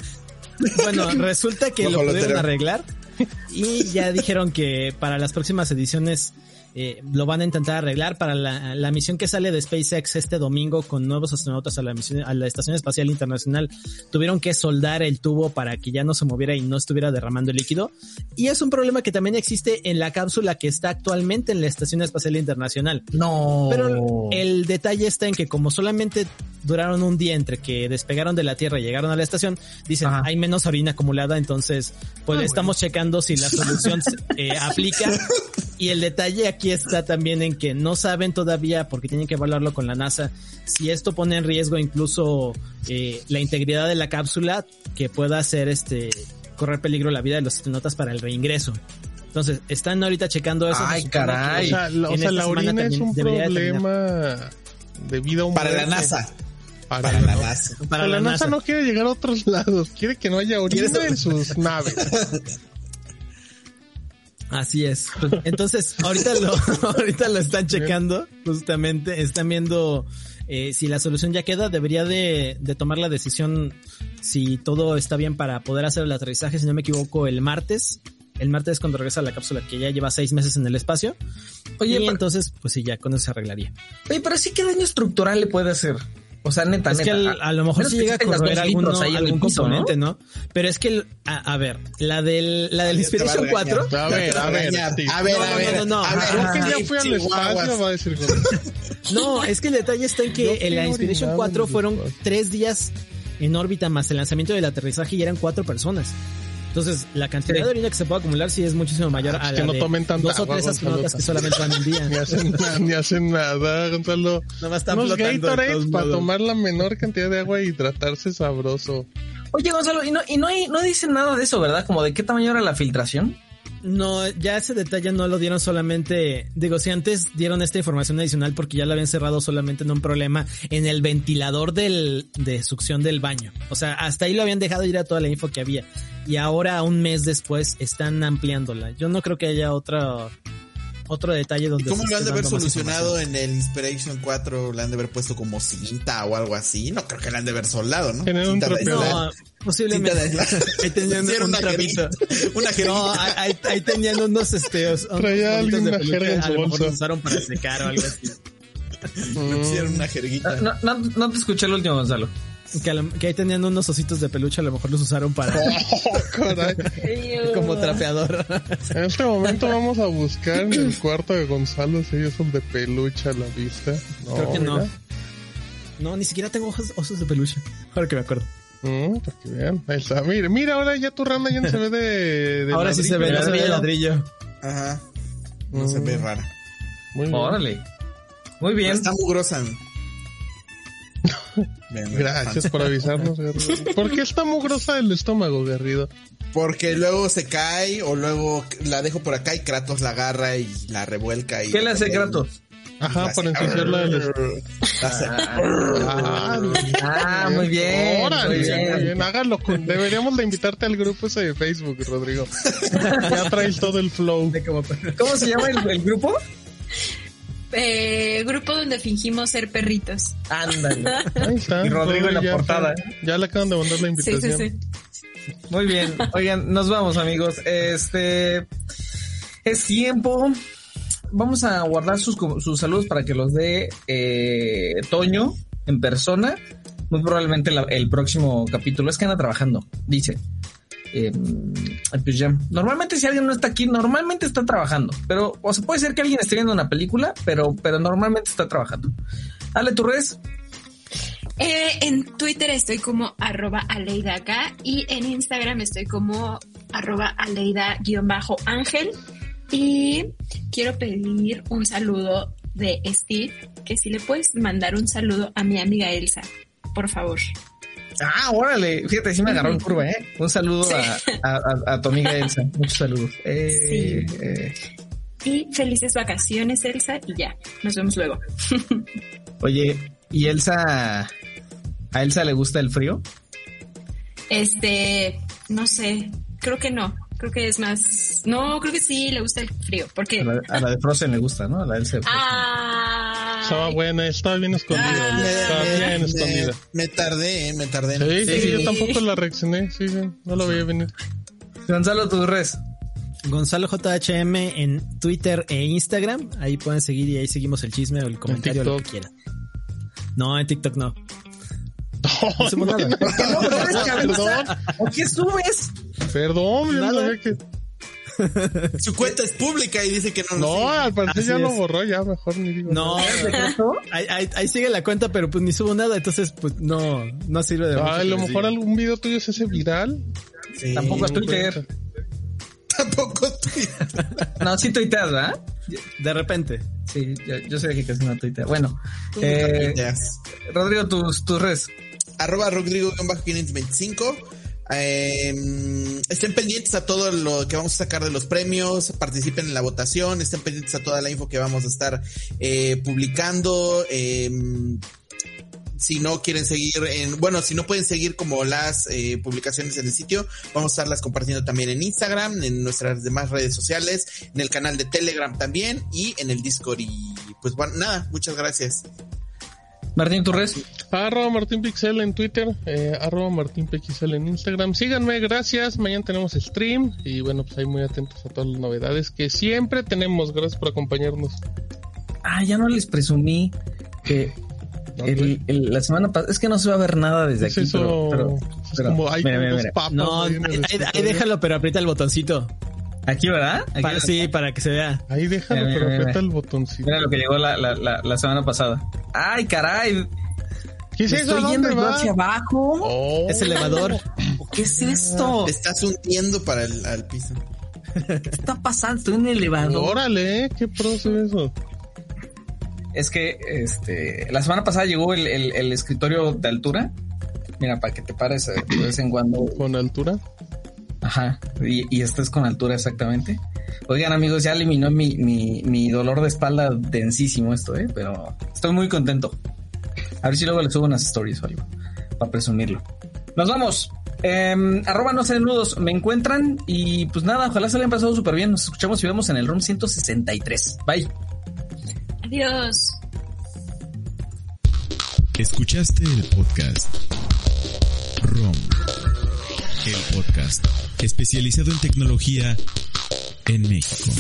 Bueno, resulta que lo pudieron arreglar y ya dijeron que para las próximas ediciones eh, lo van a intentar arreglar para la, la misión que sale de SpaceX este domingo con nuevos astronautas a la misión a la Estación Espacial Internacional. Tuvieron que soldar el tubo para que ya no se moviera y no estuviera derramando líquido. Y es un problema que también existe en la cápsula que está actualmente en la Estación Espacial Internacional. No. Pero el detalle está en que como solamente duraron un día entre que despegaron de la Tierra y llegaron a la estación, dicen Ajá. hay menos orina acumulada, entonces pues Ah, estamos checando si la solución eh, aplica. Y el detalle aquí está también en que no saben todavía, porque tienen que evaluarlo con la NASA, si esto pone en riesgo incluso eh, la integridad de la cápsula que pueda hacer este correr peligro la vida de los astronautas para el reingreso. Entonces, están ahorita checando eso. Ay, que- O caray. sea, la, o sea, la semana orina es un problema de vida o Para la. NASA. Para, Para la la NASA. Para la la NASA NASA. no quiere llegar a otros lados. Quiere que no haya orina en sus naves. Así es. Entonces, ahorita lo, ahorita lo están checando, justamente, están viendo eh, si la solución ya queda, debería de, de tomar la decisión si todo está bien para poder hacer el aterrizaje, si no me equivoco, el martes. El martes es cuando regresa la cápsula que ya lleva seis meses en el espacio. Oye, y entonces, pues sí, ya con eso se arreglaría. Oye, pero sí, ¿qué daño estructural le puede hacer? O sea, neta, Es que neta. al- a, lo mejor sí que llega a litros alguno, el algún piso, componente, ¿no? Pero es que, el- a, a ver, la del, la del a Inspiration regañar. 4, A ver, a ver. A ver, No, a no, ver. no, no, a no. ver, Creo que ya Steve, fui al espacio, va a decir. No, es que el detalle está en que en la Inspiration orinado 4 en fueron el tres días en órbita más el lanzamiento del aterrizaje y eran cuatro personas. Entonces, la cantidad Sí. de orina que se puede acumular sí es muchísimo mayor a que la no de tomen tanta dos o agua, tres astronautas Gonzalo. que solamente van un Ni día. hacen, nada, ni hacen nada, Gonzalo. No a Unos Gatorades todos para tomar la menor cantidad de agua y hidratarse sabroso. Oye, Gonzalo, y no, y no hay, no dicen nada de eso, ¿verdad? Como de qué tamaño era la filtración. No, ya ese detalle no lo dieron solamente, digo, si antes dieron esta información adicional porque ya la habían cerrado solamente en un problema en el ventilador del, de succión del baño. O sea, hasta ahí lo habían dejado ir a toda la info que había. Y ahora, un mes después, están ampliándola. Yo no creo que haya otra, otro detalle ¿Y donde... cómo se lo han de haber solucionado en el Inspiration 4? ¿Le han de haber puesto como cinta o algo así? No creo que le han de haber soldado, ¿no? Tener un Cinta de. No, posiblemente. Cinta de. Ahí tenían Hicieron un una trapito. jerguita. Una. No, ahí, ahí tenían unos esteos. Traía alguien una jerga en a su lo mejor los usaron para secar o algo así. Le pusieron una jerguita. No, no, no te escuché el último, Gonzalo. Que, a lo- que ahí tenían unos ositos de peluche, a lo mejor los usaron para Oh, caray. como trapeador. En este momento vamos a buscar en el cuarto de Gonzalo si ellos son de peluche a la vista. No, Creo que no. mira. No, ni siquiera tengo ojos, osos de peluche. Ahora que me acuerdo. Mm, para que vean. Ahí está. Mira, mira, ahora ya tu rana ya no se ve de. de Ahora sí se ve, no se ve el ladrillo. Ajá. No se ve rara. Muy bien. Órale. Muy bien. Está mugrosa. Gracias por avisarnos, Garrido. ¿Por qué está mugrosa el estómago, Garrido? Porque luego se cae o luego la dejo por acá y Kratos la agarra y la revuelca. Y ¿Qué le hace Kratos? Ajá, La para ensuciarla del hace- Ah, Ah, muy bien. Órale, muy bien. muy bien. Hágalo. con- Deberíamos de invitarte al grupo ese de Facebook, Rodrigo. Ya traes todo el flow. ¿Cómo se llama el, el grupo? Eh, grupo donde fingimos ser perritos. Ándale. Ahí está. Y Rodrigo en la ya fue. portada. Ya le acaban de mandar la Sí, invitación. sí, sí. Muy bien. Oigan, nos vamos, amigos. Este es tiempo. Vamos a guardar sus, sus saludos para que los dé eh, Toño en persona. Muy probablemente la- el próximo capítulo. Es que anda trabajando, dice. Eh, pues ya. Normalmente si alguien no está aquí, normalmente está trabajando. Pero, o sea, puede ser que alguien esté viendo una película, pero, pero normalmente está trabajando. Ale, tu redes. Eh, en Twitter estoy como arroba aleida y en Instagram estoy como arroba aleida-ángel. Y quiero pedir un saludo de Steve, que si le puedes mandar un saludo a mi amiga Elsa, por favor. Ah, órale, fíjate, sí me agarró en curva, ¿eh? Un saludo Sí. a, a- a tu amiga Elsa, muchos saludos. Eh, Sí. eh, Y felices vacaciones, Elsa, y ya, nos vemos luego. oye, ¿y Elsa, a Elsa le gusta el frío? Este, no sé, creo que no, creo que es más, no, creo que sí le gusta el frío, porque... A la, a la de Frozen le gusta, ¿no? A la Elsa. de Frozen. Ah, Estaba buena, estaba bien escondida. Me, estaba me- bien me- escondida. me tardé, eh, me tardé. Sí, sí, sí, yo tampoco la reaccioné, sí, sí, no la veía venir. Gonzalo, tu res. Gonzalo JHM en Twitter e Instagram. Ahí pueden seguir y ahí seguimos el chisme o el comentario, lo que quieran. No, en TikTok no. No, hacemos nada. ¿Por qué no subes, Perdón, cabeza? ¿O qué subes? perdón, yo no Nada. sabía que... Su cuenta es pública y dice que no lo No, sigue. al parecer Así ya lo es. borró, ya mejor ni digo No, nada. ahí, ahí- ahí sigue la cuenta, pero pues ni subo nada, entonces pues no, no sirve de. Ah, a lo mejor algún video tuyo se hace viral. Sí. Tampoco a No Twitter. Tampoco estoy. No, sí tuiteas, ¿verdad? De repente. Sí, yo, yo sé que casi no tuitea. Bueno, eh. Rodrigo, tus, tus res. arroba Rodrigo-525. Eh, estén pendientes a todo lo que vamos a sacar de los premios, participen en la votación, estén pendientes a toda la info que vamos a estar eh, publicando. eh, si no quieren seguir en, bueno, si no pueden seguir como las eh, publicaciones en el sitio, vamos a estarlas compartiendo también en Instagram, en nuestras demás redes sociales, en el canal de Telegram también y en el Discord. Y pues bueno, nada, muchas gracias. Martín, tu res. Arroba Martín Pixel en Twitter, eh, arroba Martín Pixel en Instagram. Síganme, gracias. Mañana tenemos stream y bueno, pues ahí muy atentos a todas las novedades que siempre tenemos. Gracias por acompañarnos. Ah, ya no les presumí que el- el- la semana pasada, es que no se va a ver nada desde Es aquí, eso, pero, pero- es pero- como hay mira, como mira, dos mira. papas No, ahí ahí, ahí- déjalo, pero aprieta el botoncito. Aquí, ¿verdad? Aquí Para, lo- sí, para que se vea. Ahí déjalo, Mira, pero mira, aprieta mira. el botoncito. Mira lo que llegó la, la, la, la semana pasada. Ay, caray. ¿Qué es ¿Me eso? ¿A estoy yendo yo va? hacia abajo? Oh. Es elevador. ¿Qué es esto? Te estás hundiendo para el al piso. ¿Qué está pasando? Estoy en el elevador. Órale. ¿qué proceso es eso? Es que este la semana pasada llegó el, el, el escritorio de altura. Mira, para que te pares eh, de vez en cuando. ¿Con altura? Ajá. Y, y estés con altura exactamente. Oigan, amigos, ya eliminó mi, mi, mi dolor de espalda densísimo esto, ¿eh? Pero estoy muy contento. A ver si luego le subo unas stories o algo. Para presumirlo. Nos vamos. Eh, arroba no sean nudos. Me encuentran y pues nada, ojalá se le hayan pasado súper bien. Nos escuchamos y vemos en el room 163. Bye. Adiós. Escuchaste el podcast ROM, el podcast especializado en tecnología en México.